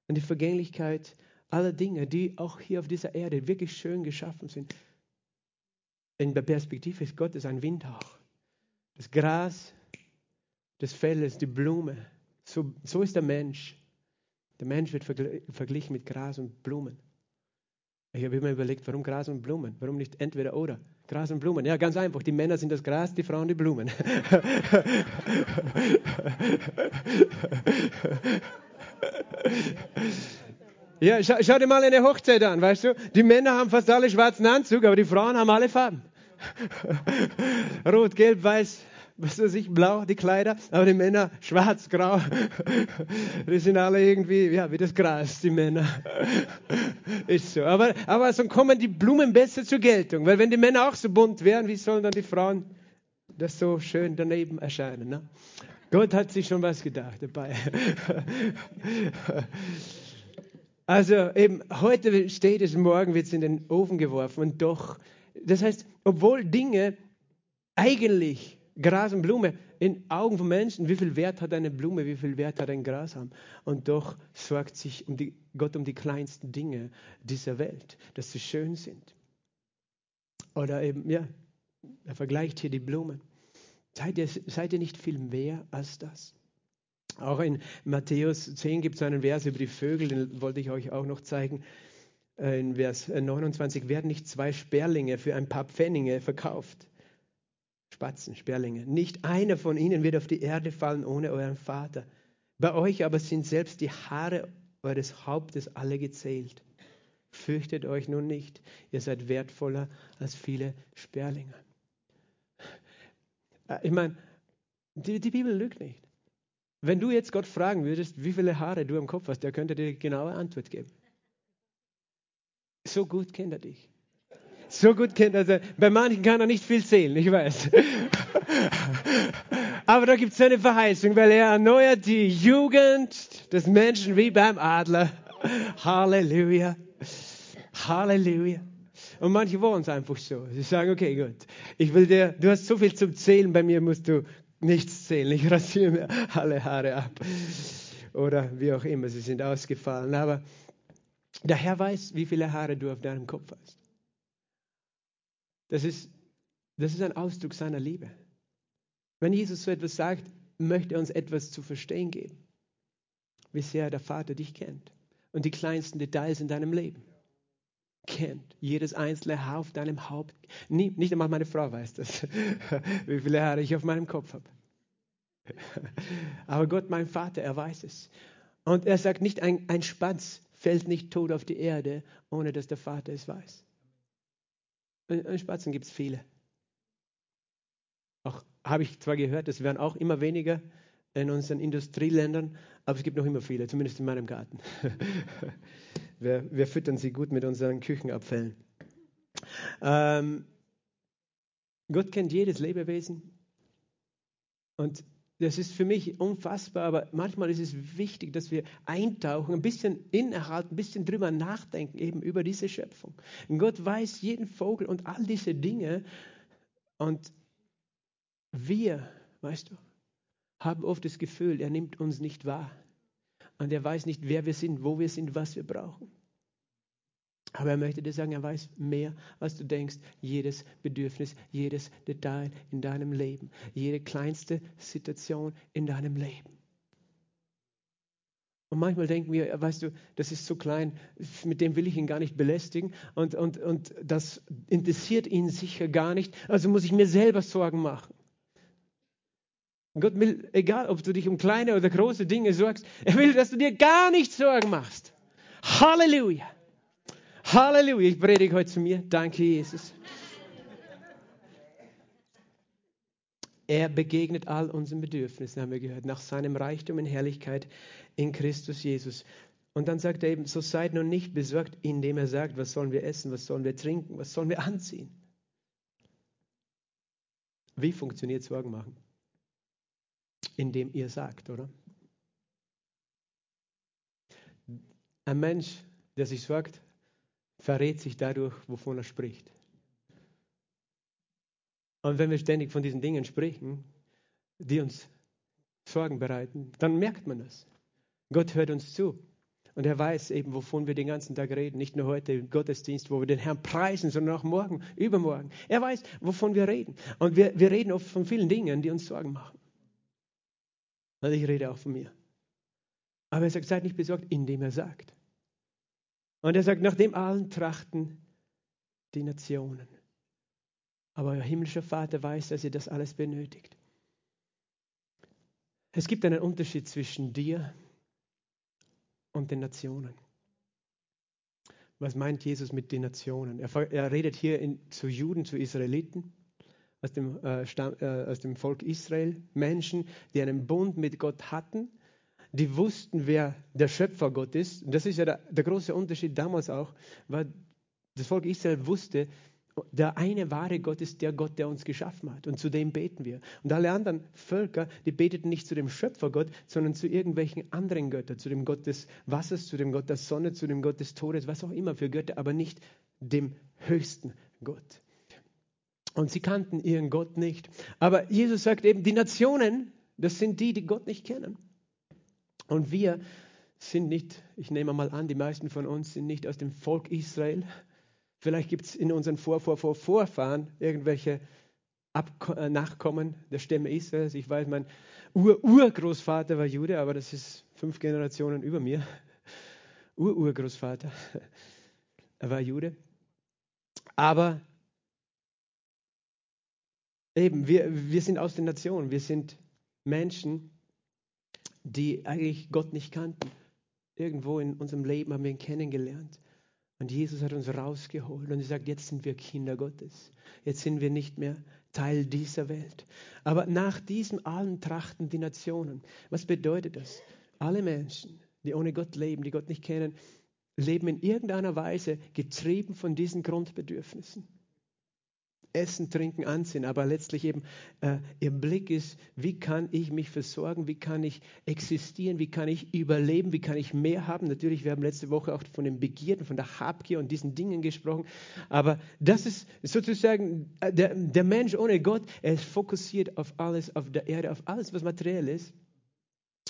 An die Vergänglichkeit aller Dinge, die auch hier auf dieser Erde wirklich schön geschaffen sind. In der Perspektive ist Gottes ein Windhauch. Das Gras, das Feldes, die Blume. So, so ist der Mensch. Der Mensch wird verglichen mit Gras und Blumen. Ich habe immer überlegt, warum Gras und Blumen? Warum nicht entweder oder? Gras und Blumen. Ja, ganz einfach. Die Männer sind das Gras, die Frauen die Blumen. Ja, schau, schau, dir mal eine Hochzeit an, weißt du? Die Männer haben fast alle schwarzen Anzug, aber die Frauen haben alle Farben. Rot, Gelb, Weiß, was weiß ich, Blau, die Kleider, aber die Männer schwarz, grau. Die sind alle irgendwie, ja, wie das Gras, die Männer. Ist so. Aber, aber so kommen die Blumen besser zur Geltung, weil wenn die Männer auch so bunt wären, wie sollen dann die Frauen das so schön daneben erscheinen? Ne? Gott hat sich schon was gedacht dabei. Also eben, heute steht es, morgen wird es in den Ofen geworfen und doch das heißt, obwohl Dinge eigentlich Gras und Blume in Augen von Menschen, wie viel Wert hat eine Blume, wie viel Wert hat ein Gras haben? Und doch sorgt sich um die, Gott um die kleinsten Dinge dieser Welt, dass sie schön sind. Oder eben, ja, er vergleicht hier die Blumen. Seid ihr, seid ihr nicht viel mehr als das? Auch in Matthäus 10 gibt es einen Vers über die Vögel, den wollte ich euch auch noch zeigen. Äh, in Vers 29, äh, werden nicht zwei Sperlinge für ein paar Pfennige verkauft. Spatzen, Sperlinge. Nicht einer von ihnen wird auf die Erde fallen ohne euren Vater. Bei euch aber sind selbst die Haare eures Hauptes alle gezählt. Fürchtet euch nun nicht, ihr seid wertvoller als viele Sperlinge. Äh, ich meine, die, die Bibel lügt nicht. Wenn du jetzt Gott fragen würdest, wie viele Haare du am Kopf hast, der könnte dir genaue Antwort geben. So gut kennt er dich. So gut kennt er. Bei manchen kann er nicht viel zählen, ich weiß. Aber da gibt es eine Verheißung, weil er erneuert die Jugend des Menschen wie beim Adler. Halleluja. Halleluja. Und manche wollen es einfach so. Sie sagen, okay, gut, ich will dir, du hast so viel zum Zählen, bei mir musst du nichts zählen. Ich rasiere mir alle Haare ab. Oder wie auch immer, sie sind ausgefallen. Aber der Herr weiß, wie viele Haare du auf deinem Kopf hast. Das ist, das ist ein Ausdruck seiner Liebe. Wenn Jesus so etwas sagt, möchte er uns etwas zu verstehen geben, wie sehr der Vater dich kennt und die kleinsten Details in deinem Leben kennt. Jedes einzelne Haar auf deinem Haupt. Nie, nicht einmal meine Frau weiß das, wie viele Haare ich auf meinem Kopf habe. Aber Gott, mein Vater, er weiß es. Und er sagt nicht, ein, ein Spatz fällt nicht tot auf die Erde, ohne dass der Vater es weiß. Und Spatzen gibt es viele. Auch habe ich zwar gehört, es werden auch immer weniger in unseren Industrieländern, aber es gibt noch immer viele, zumindest in meinem Garten. wir, wir, füttern sie gut mit unseren Küchenabfällen. Ähm, Gott kennt jedes Lebewesen und das ist für mich unfassbar, aber manchmal ist es wichtig, dass wir eintauchen, ein bisschen innehalten, ein bisschen drüber nachdenken, eben über diese Schöpfung. Und Gott weiß jeden Vogel und all diese Dinge. Und wir, weißt du, haben oft das Gefühl, er nimmt uns nicht wahr. Und er weiß nicht, wer wir sind, wo wir sind, was wir brauchen. Aber er möchte dir sagen, er weiß mehr, als du denkst. Jedes Bedürfnis, jedes Detail in deinem Leben, jede kleinste Situation in deinem Leben. Und manchmal denken wir, weißt du, das ist so klein, mit dem will ich ihn gar nicht belästigen und, und, und das interessiert ihn sicher gar nicht, also muss ich mir selber Sorgen machen. Gott will, egal ob du dich um kleine oder große Dinge sorgst, er will, dass du dir gar nicht Sorgen machst. Halleluja. Halleluja, ich predige heute zu mir. Danke, Jesus. Er begegnet all unseren Bedürfnissen, haben wir gehört, nach seinem Reichtum in Herrlichkeit in Christus Jesus. Und dann sagt er eben, so seid nun nicht besorgt, indem er sagt, was sollen wir essen, was sollen wir trinken, was sollen wir anziehen. Wie funktioniert Sorgen machen? Indem ihr sagt, oder? Ein Mensch, der sich sorgt, verrät sich dadurch, wovon er spricht. Und wenn wir ständig von diesen Dingen sprechen, die uns Sorgen bereiten, dann merkt man das. Gott hört uns zu. Und er weiß eben, wovon wir den ganzen Tag reden. Nicht nur heute im Gottesdienst, wo wir den Herrn preisen, sondern auch morgen, übermorgen. Er weiß, wovon wir reden. Und wir, wir reden oft von vielen Dingen, die uns Sorgen machen. Und ich rede auch von mir. Aber er sagt, seid nicht besorgt, indem er sagt. Und er sagt, nach dem allen trachten die Nationen. Aber euer himmlischer Vater weiß, dass ihr das alles benötigt. Es gibt einen Unterschied zwischen dir und den Nationen. Was meint Jesus mit den Nationen? Er, er redet hier in, zu Juden, zu Israeliten, aus dem, äh, Stamm, äh, aus dem Volk Israel, Menschen, die einen Bund mit Gott hatten die wussten, wer der Schöpfer Gott ist. Und das ist ja der, der große Unterschied damals auch, weil das Volk Israel wusste, der eine wahre Gott ist der Gott, der uns geschaffen hat. Und zu dem beten wir. Und alle anderen Völker, die beteten nicht zu dem Schöpfergott, sondern zu irgendwelchen anderen Göttern, zu dem Gott des Wassers, zu dem Gott der Sonne, zu dem Gott des Todes, was auch immer für Götter, aber nicht dem höchsten Gott. Und sie kannten ihren Gott nicht. Aber Jesus sagt eben, die Nationen, das sind die, die Gott nicht kennen. Und wir sind nicht, ich nehme mal an, die meisten von uns sind nicht aus dem Volk Israel. Vielleicht gibt es in unseren Vor, Vor, Vor, Vorfahren irgendwelche Ab äh, Nachkommen der Stämme Israels. Ich weiß, mein Ur-Urgroßvater war Jude, aber das ist fünf Generationen über mir. Ur-Urgroßvater er war Jude. Aber eben, wir, wir sind aus den Nationen, wir sind Menschen, die eigentlich Gott nicht kannten. Irgendwo in unserem Leben haben wir ihn kennengelernt. Und Jesus hat uns rausgeholt und er sagt, jetzt sind wir Kinder Gottes. Jetzt sind wir nicht mehr Teil dieser Welt. Aber nach diesem allen trachten die Nationen. Was bedeutet das? Alle Menschen, die ohne Gott leben, die Gott nicht kennen, leben in irgendeiner Weise getrieben von diesen Grundbedürfnissen. Essen, Trinken, Anziehen, aber letztlich eben äh, ihr Blick ist, wie kann ich mich versorgen, wie kann ich existieren, wie kann ich überleben, wie kann ich mehr haben. Natürlich, wir haben letzte Woche auch von den Begierden, von der Habgier und diesen Dingen gesprochen, aber das ist sozusagen äh, der, der Mensch ohne Gott, er ist fokussiert auf alles auf der Erde, auf alles, was materiell ist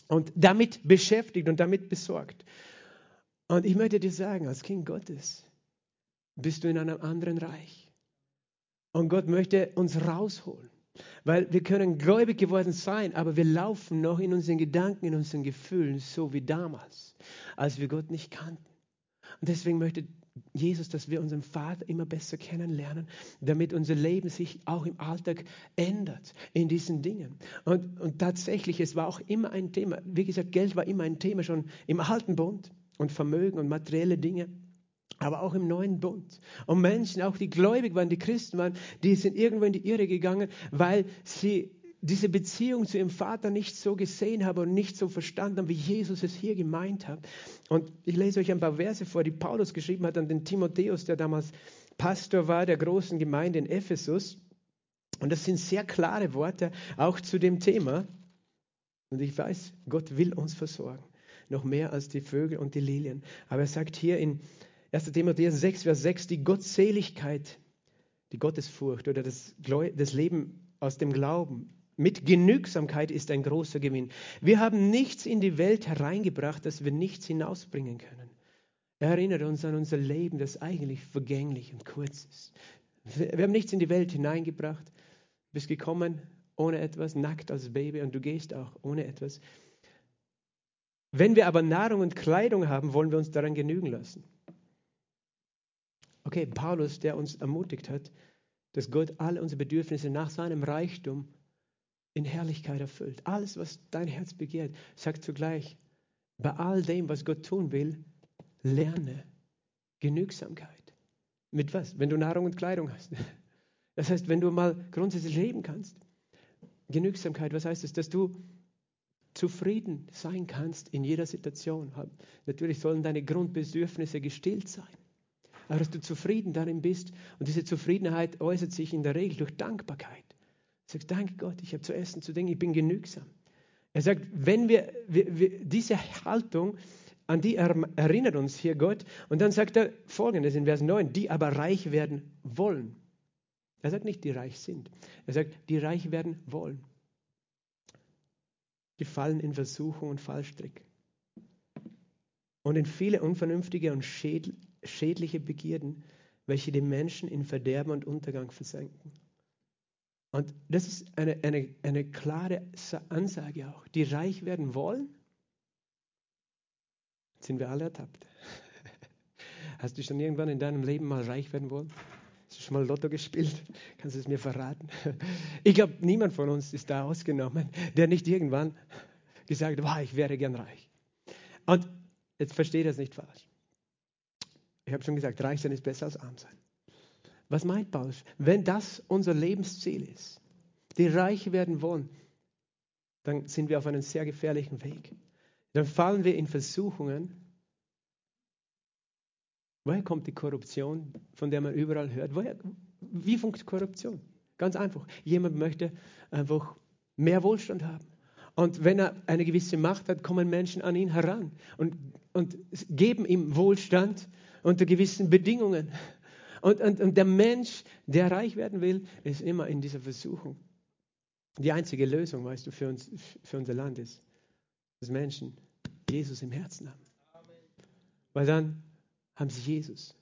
und damit beschäftigt und damit besorgt. Und ich möchte dir sagen, als Kind Gottes bist du in einem anderen Reich. Und Gott möchte uns rausholen. Weil wir können gläubig geworden sein, aber wir laufen noch in unseren Gedanken, in unseren Gefühlen, so wie damals, als wir Gott nicht kannten. Und deswegen möchte Jesus, dass wir unseren Vater immer besser kennenlernen, damit unser Leben sich auch im Alltag ändert in diesen Dingen. Und, und tatsächlich, es war auch immer ein Thema. Wie gesagt, Geld war immer ein Thema schon im alten Bund und Vermögen und materielle Dinge aber auch im neuen Bund. Und Menschen, auch die gläubig waren, die Christen waren, die sind irgendwo in die Irre gegangen, weil sie diese Beziehung zu ihrem Vater nicht so gesehen haben und nicht so verstanden haben, wie Jesus es hier gemeint hat. Und ich lese euch ein paar Verse vor, die Paulus geschrieben hat an den Timotheus, der damals Pastor war der großen Gemeinde in Ephesus. Und das sind sehr klare Worte auch zu dem Thema. Und ich weiß, Gott will uns versorgen, noch mehr als die Vögel und die Lilien. Aber er sagt hier in 1. Timotheus 6, Vers 6, die Gottseligkeit, die Gottesfurcht oder das, das Leben aus dem Glauben mit Genügsamkeit ist ein großer Gewinn. Wir haben nichts in die Welt hereingebracht, das wir nichts hinausbringen können. Er erinnert uns an unser Leben, das eigentlich vergänglich und kurz ist. Wir haben nichts in die Welt hineingebracht, bist gekommen ohne etwas, nackt als Baby und du gehst auch ohne etwas. Wenn wir aber Nahrung und Kleidung haben, wollen wir uns daran genügen lassen. Okay, Paulus, der uns ermutigt hat, dass Gott alle unsere Bedürfnisse nach seinem Reichtum in Herrlichkeit erfüllt. Alles, was dein Herz begehrt, sagt zugleich, bei all dem, was Gott tun will, lerne Genügsamkeit. Mit was? Wenn du Nahrung und Kleidung hast. Das heißt, wenn du mal grundsätzlich leben kannst. Genügsamkeit, was heißt es? Dass du zufrieden sein kannst in jeder Situation. Natürlich sollen deine Grundbedürfnisse gestillt sein aber dass du zufrieden darin bist. Und diese Zufriedenheit äußert sich in der Regel durch Dankbarkeit. Du sagst, danke Gott, ich habe zu essen, zu denken, ich bin genügsam. Er sagt, wenn wir, wir, wir diese Haltung, an die erinnert uns hier Gott. Und dann sagt er folgendes in Vers 9, die aber reich werden wollen. Er sagt nicht, die reich sind. Er sagt, die reich werden wollen. Die fallen in Versuchung und Fallstrick. Und in viele unvernünftige und schädliche Begierden, welche die Menschen in Verderben und Untergang versenken. Und das ist eine, eine, eine klare Ansage auch. Die reich werden wollen, sind wir alle ertappt. Hast du schon irgendwann in deinem Leben mal reich werden wollen? Hast du schon mal Lotto gespielt? Kannst du es mir verraten? Ich glaube, niemand von uns ist da ausgenommen, der nicht irgendwann gesagt hat, ich wäre gern reich. Und jetzt verstehe das nicht falsch. Ich habe schon gesagt, reich sein ist besser als arm sein. Was meint Paulus? Wenn das unser Lebensziel ist, die reich werden wollen, dann sind wir auf einem sehr gefährlichen Weg. Dann fallen wir in Versuchungen. Woher kommt die Korruption, von der man überall hört? Woher, wie funktioniert Korruption? Ganz einfach. Jemand möchte einfach mehr Wohlstand haben. Und wenn er eine gewisse Macht hat, kommen Menschen an ihn heran und, und geben ihm Wohlstand unter gewissen Bedingungen. Und, und, und der Mensch, der reich werden will, ist immer in dieser Versuchung. Die einzige Lösung, weißt du, für, uns, für unser Land ist, dass Menschen Jesus im Herzen haben. Weil dann haben sie Jesus.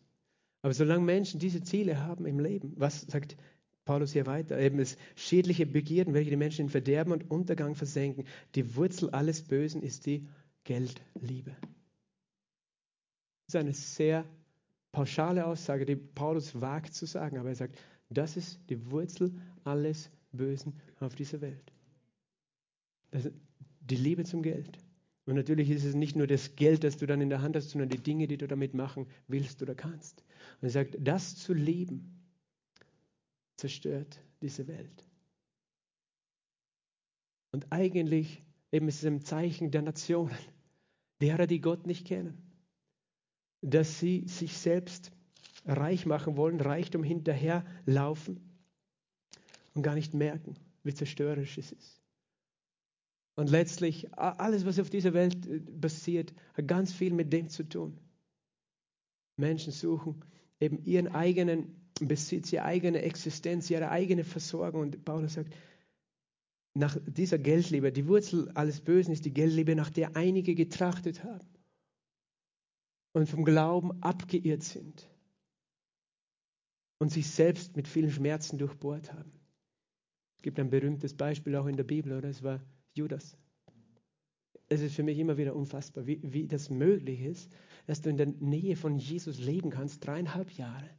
Aber solange Menschen diese Ziele haben im Leben, was sagt Paulus hier weiter? Eben es schädliche Begierden, welche die Menschen in Verderben und Untergang versenken. Die Wurzel alles Bösen ist die Geldliebe. Ist eine sehr pauschale Aussage, die Paulus wagt zu sagen, aber er sagt, das ist die Wurzel alles Bösen auf dieser Welt. Das ist die Liebe zum Geld. Und natürlich ist es nicht nur das Geld, das du dann in der Hand hast, sondern die Dinge, die du damit machen willst oder kannst. Und er sagt, das zu lieben, zerstört diese Welt. Und eigentlich eben ist es ein Zeichen der Nationen, derer, die Gott nicht kennen dass sie sich selbst reich machen wollen, Reichtum hinterherlaufen und gar nicht merken, wie zerstörerisch es ist. Und letztlich, alles, was auf dieser Welt äh, passiert, hat ganz viel mit dem zu tun. Menschen suchen eben ihren eigenen Besitz, ihre eigene Existenz, ihre eigene Versorgung. Und Paulus sagt, nach dieser Geldliebe, die Wurzel alles Bösen ist die Geldliebe, nach der einige getrachtet haben und vom Glauben abgeirrt sind und sich selbst mit vielen Schmerzen durchbohrt haben. Es gibt ein berühmtes Beispiel auch in der Bibel, oder? Es war Judas. Es ist für mich immer wieder unfassbar, wie, wie das möglich ist, dass du in der Nähe von Jesus leben kannst, dreieinhalb Jahre,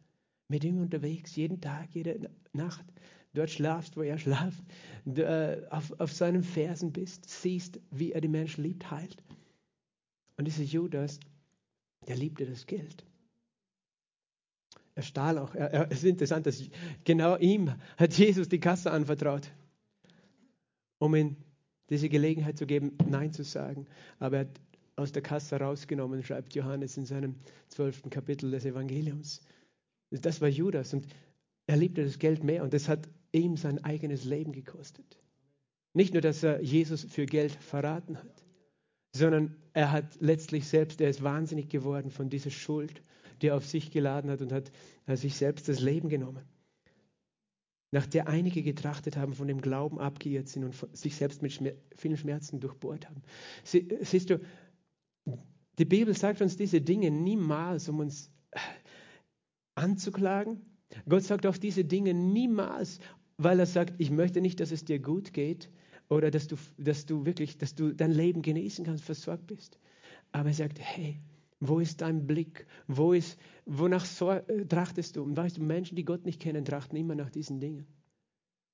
mit ihm unterwegs, jeden Tag, jede Nacht, dort schlafst, wo er schlaft, äh, auf, auf seinen Fersen bist, siehst, wie er die Menschen liebt, heilt. Und dieser Judas, der liebte das Geld. Er stahl auch. Er, es ist interessant, dass genau ihm hat Jesus die Kasse anvertraut, um ihm diese Gelegenheit zu geben, Nein zu sagen. Aber er hat aus der Kasse rausgenommen, schreibt Johannes in seinem zwölften Kapitel des Evangeliums. Das war Judas und er liebte das Geld mehr und das hat ihm sein eigenes Leben gekostet. Nicht nur, dass er Jesus für Geld verraten hat, sondern er hat letztlich selbst, er ist wahnsinnig geworden von dieser Schuld, die er auf sich geladen hat und hat sich selbst das Leben genommen. Nach der einige getrachtet haben, von dem Glauben abgeirrt sind und sich selbst mit Schmer vielen Schmerzen durchbohrt haben. Sie, siehst du, die Bibel sagt uns diese Dinge niemals, um uns anzuklagen. Gott sagt auch diese Dinge niemals, weil er sagt, ich möchte nicht, dass es dir gut geht oder dass du, dass du wirklich, dass du dein Leben genießen kannst, versorgt bist. Aber er sagt, hey, wo ist dein Blick? Wo ist, wonach so, äh, trachtest du? Und weißt du, Menschen, die Gott nicht kennen, trachten immer nach diesen Dingen.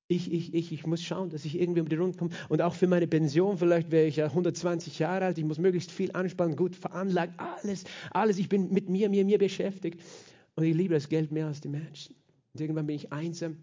Ich, ich, ich, ich muss schauen, dass ich irgendwie um die Runde komme. Und auch für meine Pension, vielleicht wäre ich ja 120 Jahre alt, ich muss möglichst viel anspannen, gut veranlagt, alles, alles. Ich bin mit mir, mir, mir beschäftigt. Und ich liebe das Geld mehr als die Menschen. Und irgendwann bin ich einsam.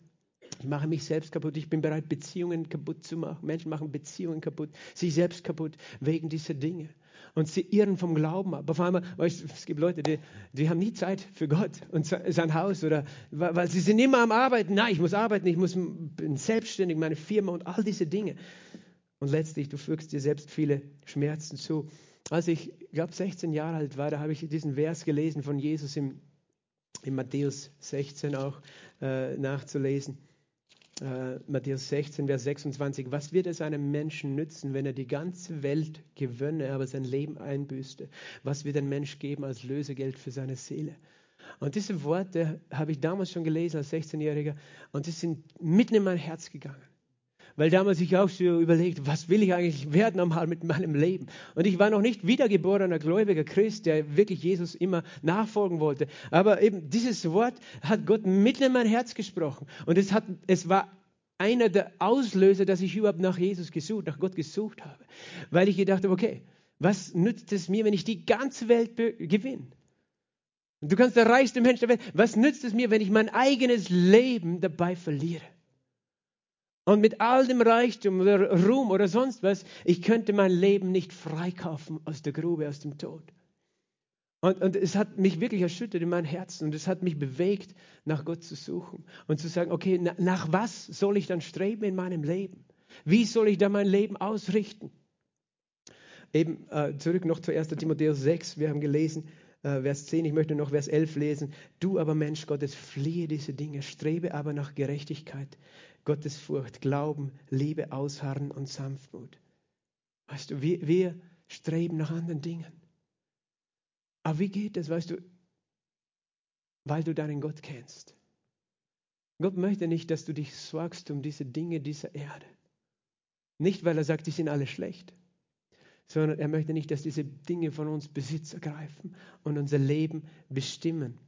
Ich mache mich selbst kaputt. Ich bin bereit, Beziehungen kaputt zu machen. Menschen machen Beziehungen kaputt, sich selbst kaputt wegen dieser Dinge und sie irren vom Glauben ab. Auf einmal, weißt, es gibt Leute, die, die haben nie Zeit für Gott und sein Haus oder weil sie sind immer am Arbeiten. Nein, ich muss arbeiten, ich muss, bin selbstständig, meine Firma und all diese Dinge. Und letztlich, du fügst dir selbst viele Schmerzen zu. Als ich, glaube 16 Jahre alt war, da habe ich diesen Vers gelesen von Jesus im, in Matthäus 16 auch äh, nachzulesen äh, Matthäus 16, Vers 26, was wird es einem Menschen nützen, wenn er die ganze Welt gewönne, aber sein Leben einbüßte? Was wird ein Mensch geben als Lösegeld für seine Seele? Und diese Worte habe ich damals schon gelesen als 16-Jähriger und die sind mitten in mein Herz gegangen. Weil damals ich auch so überlegt, was will ich eigentlich werden einmal mit meinem Leben? Und ich war noch nicht wiedergeborener gläubiger Christ, der wirklich Jesus immer nachfolgen wollte. Aber eben dieses Wort hat Gott mitten in mein Herz gesprochen. Und es, hat, es war einer der Auslöser, dass ich überhaupt nach Jesus gesucht, nach Gott gesucht habe. Weil ich gedacht habe, okay, was nützt es mir, wenn ich die ganze Welt gewinne? Du kannst der reichste Mensch der Welt. Was nützt es mir, wenn ich mein eigenes Leben dabei verliere? Und mit all dem Reichtum oder Ruhm oder sonst was, ich könnte mein Leben nicht freikaufen aus der Grube, aus dem Tod. Und, und es hat mich wirklich erschüttert in meinem Herzen und es hat mich bewegt, nach Gott zu suchen und zu sagen, okay, na, nach was soll ich dann streben in meinem Leben? Wie soll ich da mein Leben ausrichten? Eben äh, zurück noch zu 1. Timotheus 6, wir haben gelesen, äh, Vers 10, ich möchte noch Vers 11 lesen. Du aber Mensch Gottes, fliehe diese Dinge, strebe aber nach Gerechtigkeit, Gottesfurcht, Glauben, Liebe, Ausharren und Sanftmut. Weißt du, wir, wir streben nach anderen Dingen. Aber wie geht das, weißt du, weil du deinen Gott kennst. Gott möchte nicht, dass du dich sorgst um diese Dinge dieser Erde. Nicht, weil er sagt, die sind alle schlecht, sondern er möchte nicht, dass diese Dinge von uns Besitz ergreifen und unser Leben bestimmen.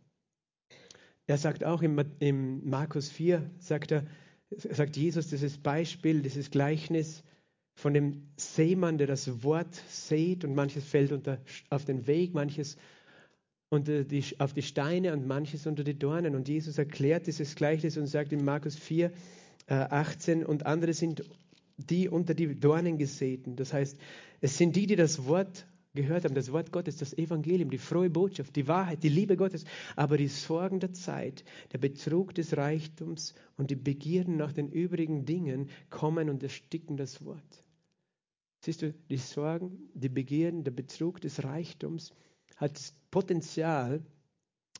Er sagt auch im, im Markus 4, sagt er, sagt Jesus dieses Beispiel, dieses Gleichnis von dem Seemann, der das Wort sät und manches fällt unter, auf den Weg, manches unter die, auf die Steine und manches unter die Dornen. Und Jesus erklärt dieses Gleichnis und sagt in Markus 4, äh, 18, und andere sind die unter die Dornen gesäten. Das heißt, es sind die, die das Wort gehört haben, das Wort Gottes, das Evangelium, die frohe Botschaft, die Wahrheit, die Liebe Gottes, aber die Sorgen der Zeit, der Betrug des Reichtums und die Begierden nach den übrigen Dingen kommen und ersticken das Wort. Siehst du, die Sorgen, die Begierden, der Betrug des Reichtums hat das Potenzial,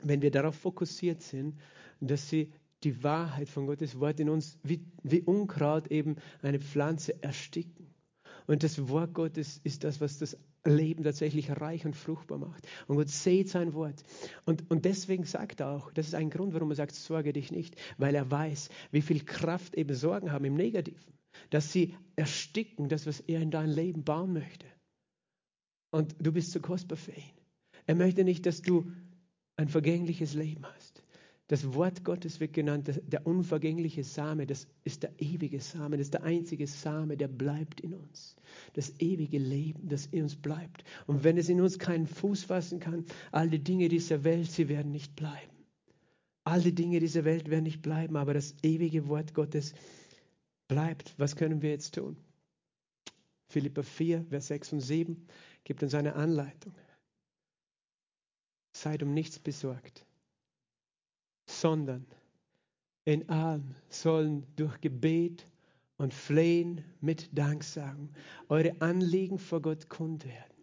wenn wir darauf fokussiert sind, dass sie die Wahrheit von Gottes Wort in uns wie, wie Unkraut eben eine Pflanze ersticken. Und das Wort Gottes ist das, was das Leben tatsächlich reich und fruchtbar macht. Und Gott seht sein Wort. Und, und deswegen sagt er auch, das ist ein Grund, warum er sagt, sorge dich nicht, weil er weiß, wie viel Kraft eben Sorgen haben im Negativen, dass sie ersticken, das, was er in dein Leben bauen möchte. Und du bist zu kostbar für ihn. Er möchte nicht, dass du ein vergängliches Leben hast. Das Wort Gottes wird genannt, der unvergängliche Same, das ist der ewige Same, das ist der einzige Same, der bleibt in uns. Das ewige Leben, das in uns bleibt. Und wenn es in uns keinen Fuß fassen kann, all die Dinge dieser Welt, sie werden nicht bleiben. All die Dinge dieser Welt werden nicht bleiben, aber das ewige Wort Gottes bleibt. Was können wir jetzt tun? Philippa 4, Vers 6 und 7 gibt uns eine Anleitung. Seid um nichts besorgt sondern in allem sollen durch Gebet und Flehen mit Danksagen eure Anliegen vor Gott kund werden.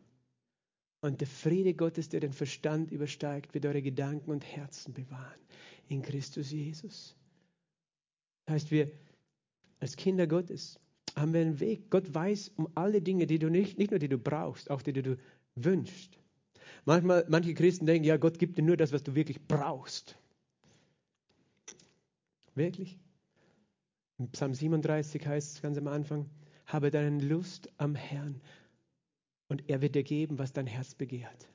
Und der Friede Gottes, der den Verstand übersteigt, wird eure Gedanken und Herzen bewahren in Christus Jesus. Das heißt, wir als Kinder Gottes haben wir einen Weg. Gott weiß um alle Dinge, die du nicht, nicht nur die du brauchst, auch die, die du wünschst. Manchmal, manche Christen denken, ja, Gott gibt dir nur das, was du wirklich brauchst. Wirklich? In Psalm 37 heißt es ganz am Anfang, habe deine Lust am Herrn und er wird dir geben, was dein Herz begehrt.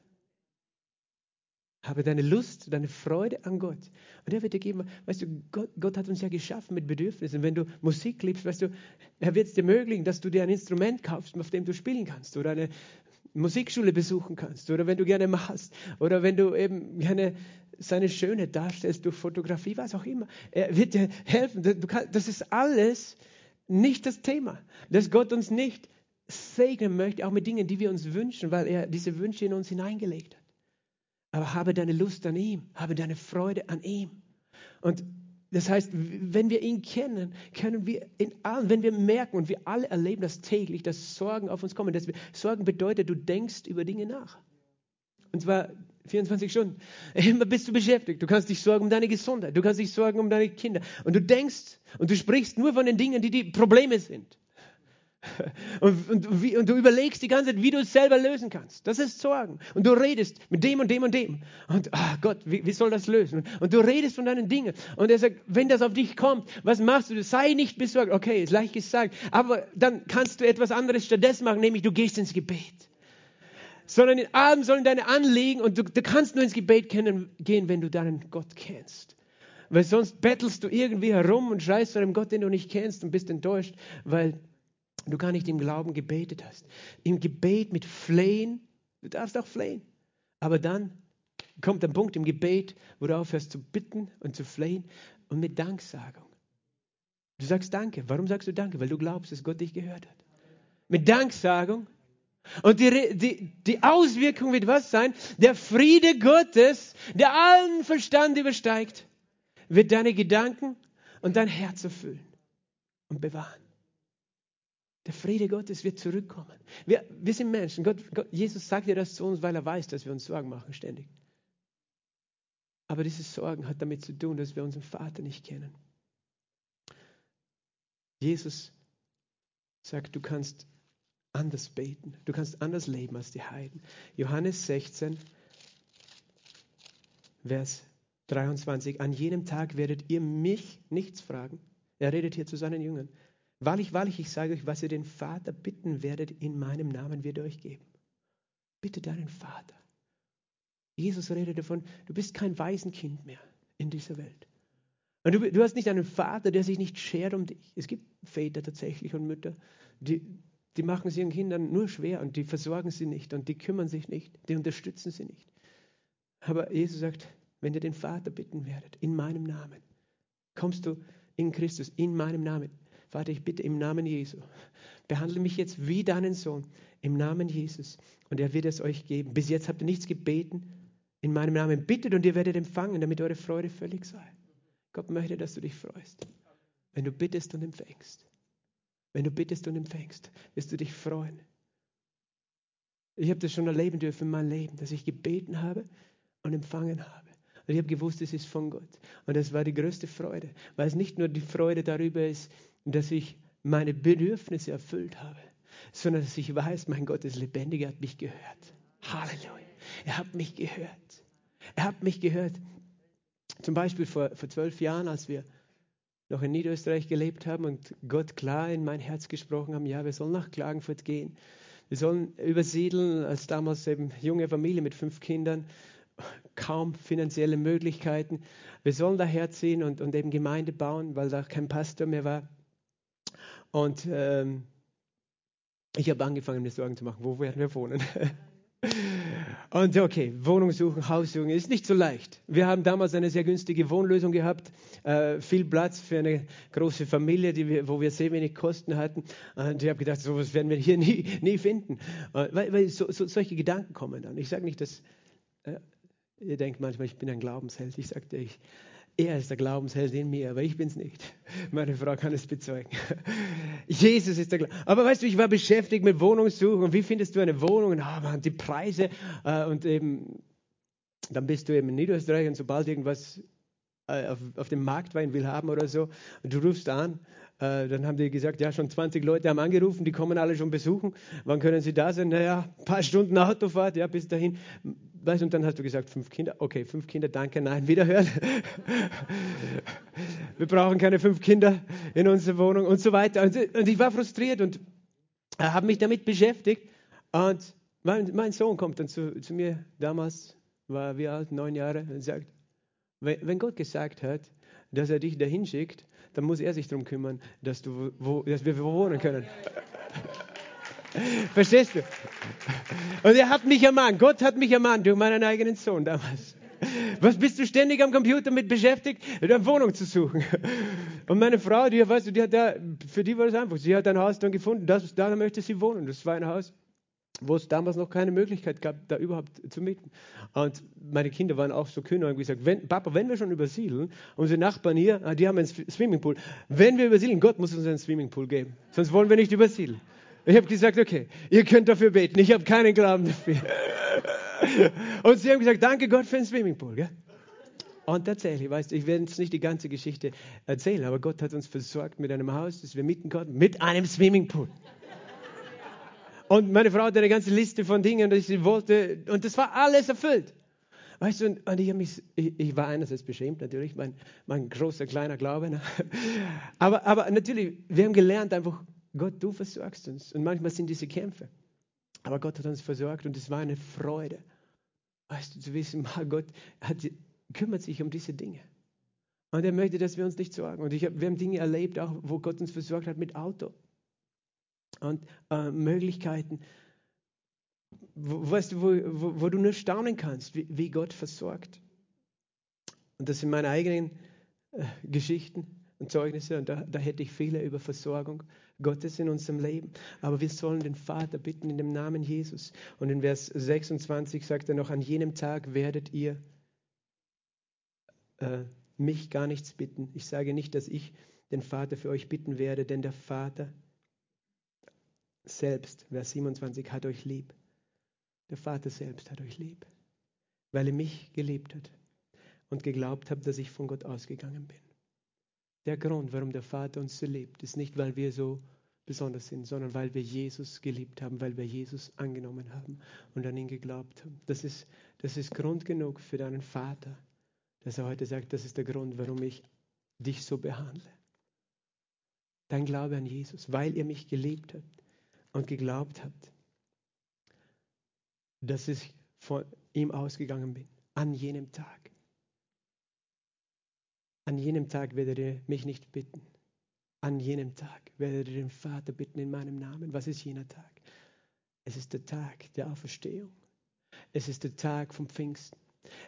Habe deine Lust, deine Freude an Gott. Und er wird dir geben, weißt du, Gott, Gott hat uns ja geschaffen mit Bedürfnissen. Wenn du Musik liebst, weißt du, er wird es dir ermöglichen, dass du dir ein Instrument kaufst, auf dem du spielen kannst. Oder eine Musikschule besuchen kannst. Oder wenn du gerne malst. Oder wenn du eben gerne seine Schönheit darstellst durch Fotografie, was auch immer. Er wird dir helfen. Das ist alles nicht das Thema. Dass Gott uns nicht segnen möchte, auch mit Dingen, die wir uns wünschen, weil er diese Wünsche in uns hineingelegt hat. Aber habe deine Lust an ihm, habe deine Freude an ihm. Und das heißt, wenn wir ihn kennen, können wir in allem, wenn wir merken und wir alle erleben das täglich, dass Sorgen auf uns kommen. Dass wir, Sorgen bedeutet, du denkst über Dinge nach. Und zwar 24 Stunden. Immer bist du beschäftigt. Du kannst dich sorgen um deine Gesundheit. Du kannst dich sorgen um deine Kinder. Und du denkst und du sprichst nur von den Dingen, die die Probleme sind. Und, und, wie, und, du überlegst die ganze Zeit, wie du es selber lösen kannst. Das ist Sorgen. Und du redest mit dem und dem und dem. Und ach Gott, wie, wie soll das lösen? Und, du redest von deinen Dingen. Und er sagt, wenn das auf dich kommt, was machst du? Sei nicht besorgt. Okay, ist leicht gesagt. Aber dann kannst du etwas anderes stattdessen machen, nämlich du gehst ins Gebet sondern in allem sollen deine Anliegen und du, du kannst nur ins Gebet gehen, wenn du deinen Gott kennst. Weil sonst bettelst du irgendwie herum und schreist zu einem Gott, den du nicht kennst und bist enttäuscht, weil du gar nicht im Glauben gebetet hast. Im Gebet mit Flehen, du darfst auch flehen. Aber dann kommt ein Punkt im Gebet, wo du aufhörst zu bitten und zu flehen und mit Danksagung. Du sagst Danke. Warum sagst du Danke? Weil du glaubst, dass Gott dich gehört hat. Mit Danksagung und die, die, die Auswirkung wird was sein? Der Friede Gottes, der allen Verstand übersteigt, wird deine Gedanken und dein Herz erfüllen und bewahren. Der Friede Gottes wird zurückkommen. Wir, wir sind Menschen. Gott, Gott, Jesus sagt dir das zu uns, weil er weiß, dass wir uns Sorgen machen ständig. Aber diese Sorgen hat damit zu tun, dass wir unseren Vater nicht kennen. Jesus sagt, du kannst anders beten. Du kannst anders leben als die Heiden. Johannes 16, Vers 23. An jenem Tag werdet ihr mich nichts fragen. Er redet hier zu seinen Jüngern. Wahrlich, wahrlich, ich sage euch, was ihr den Vater bitten werdet, in meinem Namen wird er euch geben. Bitte deinen Vater. Jesus redet davon, du bist kein Waisenkind mehr in dieser Welt. Und du, du hast nicht einen Vater, der sich nicht schert um dich. Es gibt Väter tatsächlich und Mütter, die, die machen es ihren Kindern nur schwer und die versorgen sie nicht und die kümmern sich nicht, die unterstützen sie nicht. Aber Jesus sagt, wenn ihr den Vater bitten werdet, in meinem Namen, kommst du in Christus, in meinem Namen. Vater, ich bitte im Namen Jesu, behandle mich jetzt wie deinen Sohn im Namen Jesus und er wird es euch geben. Bis jetzt habt ihr nichts gebeten. In meinem Namen bittet und ihr werdet empfangen, damit eure Freude völlig sei. Gott möchte, dass du dich freust, wenn du bittest und empfängst. Wenn du bittest und empfängst, wirst du dich freuen. Ich habe das schon erleben dürfen in meinem Leben, dass ich gebeten habe und empfangen habe. Und ich habe gewusst, es ist von Gott. Und das war die größte Freude, weil es nicht nur die Freude darüber ist, dass ich meine Bedürfnisse erfüllt habe, sondern dass ich weiß, mein Gott ist lebendig, er hat mich gehört. Halleluja. Er hat mich gehört. Er hat mich gehört. Zum Beispiel vor, vor zwölf Jahren, als wir noch in Niederösterreich gelebt haben und Gott klar in mein Herz gesprochen haben, ja, wir sollen nach Klagenfurt gehen. Wir sollen übersiedeln, als damals eben junge Familie mit fünf Kindern, kaum finanzielle Möglichkeiten. Wir sollen daherziehen und, und eben Gemeinde bauen, weil da kein Pastor mehr war. Und ähm, ich habe angefangen, mir Sorgen zu machen, wo werden wir wohnen? Und okay, Wohnung suchen, Haus suchen, ist nicht so leicht. Wir haben damals eine sehr günstige Wohnlösung gehabt, äh, viel Platz für eine große Familie, wir, wo wir sehr wenig Kosten hatten. Und ich habe gedacht, sowas werden wir hier nie, nie finden. Äh, weil, weil so, so, solche Gedanken kommen dann. Ich sage nicht, dass äh, ihr denkt manchmal, ich bin ein Glaubensheld. Ich sagte, ich, er ist der Glaubensheld in mir, aber ich bin es nicht. Meine Frau kann es bezeugen. Jesus ist der Glaubensheld. Aber weißt du, ich war beschäftigt mit Wohnungssuchen. Und wie findest du eine Wohnung? Und ah, man, die Preise. Äh, und eben, dann bist du eben in Niederösterreich und sobald irgendwas äh, auf, auf dem Markt war, will haben oder so, du rufst an, äh, dann haben die gesagt, ja, schon 20 Leute haben angerufen, die kommen alle schon besuchen. Wann können sie da sein? Naja, ein paar Stunden Autofahrt, ja, bis dahin weißt, und dann hast du gesagt, fünf Kinder. Okay, fünf Kinder, danke, nein, wiederhören. Wir brauchen keine fünf Kinder in unserer Wohnung und so weiter. Und, ich war frustriert und habe mich damit beschäftigt. Und mein, mein Sohn kommt dann zu, zu, mir, damals war wie alt, neun Jahre, und sagt, wenn, wenn Gott gesagt hat, dass er dich dahin schickt, dann muss er sich darum kümmern, dass, du, wo, dass wir wohnen können. Verstehst du? Und er hat mich ermahnt, Gott hat mich ermahnt durch meinen eigenen Sohn damals. Was bist du ständig am Computer mit beschäftigt, eine Wohnung zu suchen? Und meine Frau, die, weißt du, die hat da, für die war das einfach. Sie hat ein Haus dann gefunden, das, da möchte sie wohnen. Das war ein Haus, wo es damals noch keine Möglichkeit gab, da überhaupt zu mieten. Und meine Kinder waren auch so kühn und haben gesagt, wenn, Papa, wenn wir schon übersiedeln, unsere Nachbarn hier, ah, die haben einen Swimmingpool. Wenn wir übersiedeln, Gott muss uns einen Swimmingpool geben. Sonst wollen wir nicht übersiedeln. Ich habe gesagt, okay, ihr könnt dafür beten. Ich habe keinen Glauben dafür. Und sie haben gesagt, danke Gott für den Swimmingpool. Gell? Und tatsächlich, weißt du, ich werde jetzt nicht die ganze Geschichte erzählen, aber Gott hat uns versorgt mit einem Haus, das wir mieten konnten, mit einem Swimmingpool. Und meine Frau hatte eine ganze Liste von Dingen, die sie wollte, und das war alles erfüllt. Weißt du, und, und ich, mich, ich, ich, war einerseits beschämt, natürlich, mein, mein großer, kleiner Glaube. Ne? Aber, aber natürlich, wir haben gelernt, einfach Gott, du versorgst uns. Und manchmal sind diese Kämpfe. Aber Gott hat uns versorgt und es war eine Freude. Weißt du, zu wissen, Gott hat, kümmert sich um diese Dinge. Und er möchte, dass wir uns nicht sorgen. Und hab, wir haben Dinge erlebt, auch wo Gott uns versorgt hat mit Auto. Und äh, Möglichkeiten, wo, weißt du, wo, wo, wo, du nur staunen kannst, wie, wie, Gott versorgt. Und das sind meine eigenen äh, Geschichten und Zeugnisse und da, da, hätte ich viele über Versorgung Gottes in unserem Leben. Aber wir sollen den Vater bitten in dem Namen Jesus. Und in Vers 26 sagt er noch, an jenem Tag werdet ihr äh, mich gar nichts bitten. Ich sage nicht, dass ich den Vater für euch bitten werde, denn der Vater selbst, Vers 27, hat euch lieb. Der Vater selbst hat euch lieb, weil er mich geliebt hat und geglaubt hat, dass ich von Gott ausgegangen bin. Der Grund, warum der Vater uns so liebt, ist nicht, weil wir so besonders sind, sondern weil wir Jesus geliebt haben, weil wir Jesus angenommen haben und an ihn geglaubt haben. Das ist, das ist Grund genug für deinen Vater, dass er heute sagt, das ist der Grund, warum ich dich so behandle. Dein Glaube an Jesus, weil ihr mich geliebt habt und geglaubt habt, dass ich von ihm ausgegangen bin, an jenem Tag. An jenem Tag werdet ihr mich nicht bitten. An jenem Tag werdet ihr den Vater bitten in meinem Namen. Was ist jener Tag? Es ist der Tag der Auferstehung. Es ist der Tag vom Pfingsten.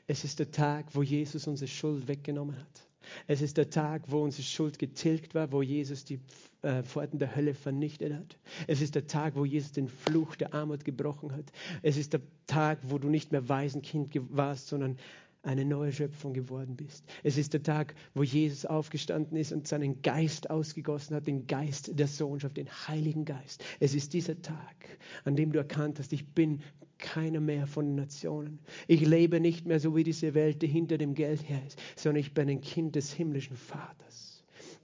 Es ist der Tag, wo Jesus unsere Schuld weggenommen hat. Es ist der Tag, wo unsere Schuld getilgt war, wo Jesus die äh, Pforten der Hölle vernichtet hat. Es ist der Tag, wo Jesus den Fluch der Armut gebrochen hat. Es ist der Tag, wo du nicht mehr Waisenkind warst, sondern eine neue Schöpfung geworden bist. Es ist der Tag, wo Jesus aufgestanden ist und seinen Geist ausgegossen hat, den Geist der Sohnschaft, den Heiligen Geist. Es ist dieser Tag, an dem du erkannt hast, ich bin keiner mehr von den Nationen. Ich lebe nicht mehr so wie diese Welt, die hinter dem Geld her ist, sondern ich bin ein Kind des himmlischen Vaters.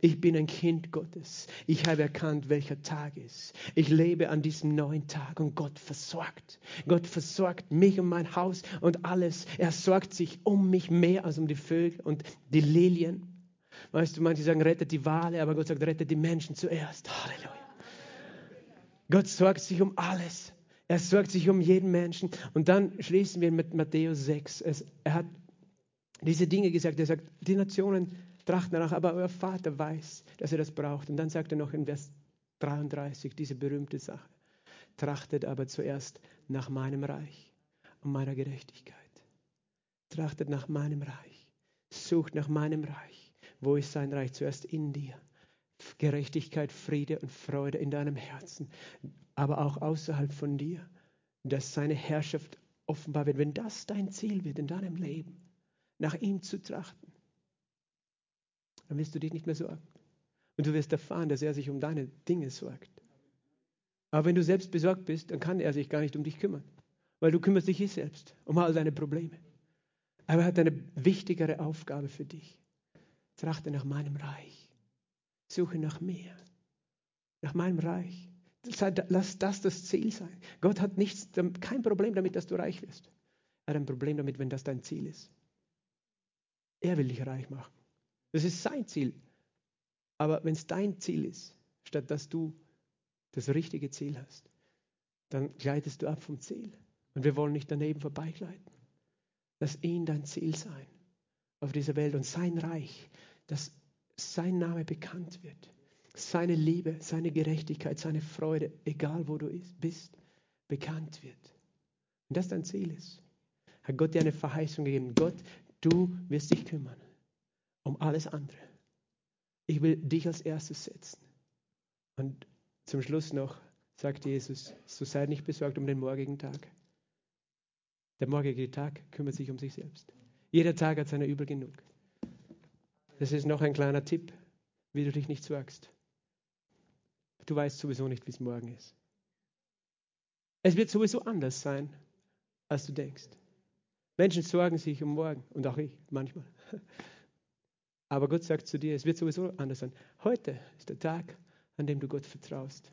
Ich bin ein Kind Gottes. Ich habe erkannt, welcher Tag ist. Ich lebe an diesem neuen Tag und Gott versorgt. Gott versorgt mich und mein Haus und alles. Er sorgt sich um mich mehr als um die Vögel und die Lilien. Weißt du, manche sagen, rettet die Wale, aber Gott sagt, rettet die Menschen zuerst. Halleluja. Gott sorgt sich um alles. Er sorgt sich um jeden Menschen. Und dann schließen wir mit Matthäus 6. Es, er hat diese Dinge gesagt. Er sagt, die Nationen trachten danach, aber euer Vater weiß, dass er das braucht. Und dann sagt er noch in Vers 33 diese berühmte Sache. Trachtet aber zuerst nach meinem Reich und meiner Gerechtigkeit. Trachtet nach meinem Reich. Sucht nach meinem Reich. Wo ist sein Reich? Zuerst in dir. Gerechtigkeit, Friede und Freude in deinem Herzen, aber auch außerhalb von dir, dass seine Herrschaft offenbar wird. Wenn das dein Ziel wird in deinem Leben, nach ihm zu trachten, dann wirst du dich nicht mehr sorgen. Und du wirst erfahren, dass er sich um deine Dinge sorgt. Aber wenn du selbst besorgt bist, dann kann er sich gar nicht um dich kümmern, weil du kümmerst dich hier selbst um all deine Probleme. Aber er hat eine wichtigere Aufgabe für dich. Trachte nach meinem Reich. Suche nach mir. Nach meinem Reich. Lass das das Ziel sein. Gott hat nichts, kein Problem damit, dass du reich wirst. Er hat ein Problem damit, wenn das dein Ziel ist. Er will dich reich machen. Das ist sein Ziel. Aber wenn es dein Ziel ist, statt dass du das richtige Ziel hast, dann gleitest du ab vom Ziel. Und wir wollen nicht daneben vorbeigleiten. Lass ihn dein Ziel sein auf dieser Welt und sein Reich, dass sein Name bekannt wird. Seine Liebe, seine Gerechtigkeit, seine Freude, egal wo du bist, bekannt wird. Und das dein Ziel ist. Hat Gott dir eine Verheißung gegeben. Gott, du wirst dich kümmern um alles andere. Ich will dich als erstes setzen. Und zum Schluss noch sagt Jesus, so sei nicht besorgt um den morgigen Tag. Der morgige Tag kümmert sich um sich selbst. Jeder Tag hat seine Übel genug. Das ist noch ein kleiner Tipp, wie du dich nicht sorgst. Du weißt sowieso nicht, wie es morgen ist. Es wird sowieso anders sein, als du denkst. Menschen sorgen sich um morgen und auch ich manchmal. Aber Gott sagt zu dir, es wird sowieso anders sein. Heute ist der Tag, an dem du Gott vertraust.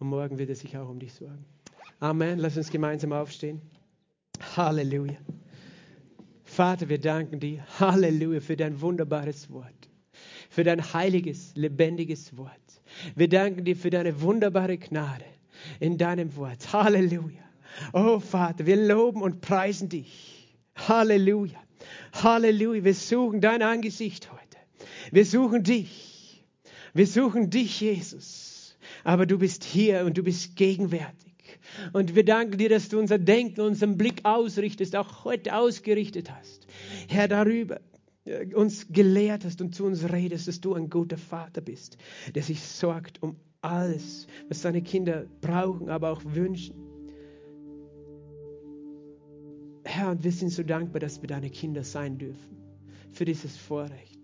Und morgen wird er sich auch um dich sorgen. Amen. Lass uns gemeinsam aufstehen. Halleluja. Vater, wir danken dir. Halleluja für dein wunderbares Wort. Für dein heiliges, lebendiges Wort. Wir danken dir für deine wunderbare Gnade in deinem Wort. Halleluja. Oh Vater, wir loben und preisen dich. Halleluja. Halleluja. Wir suchen dein Angesicht heute. Wir suchen dich. Wir suchen dich, Jesus. Aber du bist hier und du bist gegenwärtig. Und wir danken dir, dass du unser Denken, unseren Blick ausrichtest, auch heute ausgerichtet hast. Herr, darüber äh, uns gelehrt hast und zu uns redest, dass du ein guter Vater bist, der sich sorgt um alles, was seine Kinder brauchen, aber auch wünschen. Herr, und wir sind so dankbar, dass wir deine Kinder sein dürfen, für dieses Vorrecht.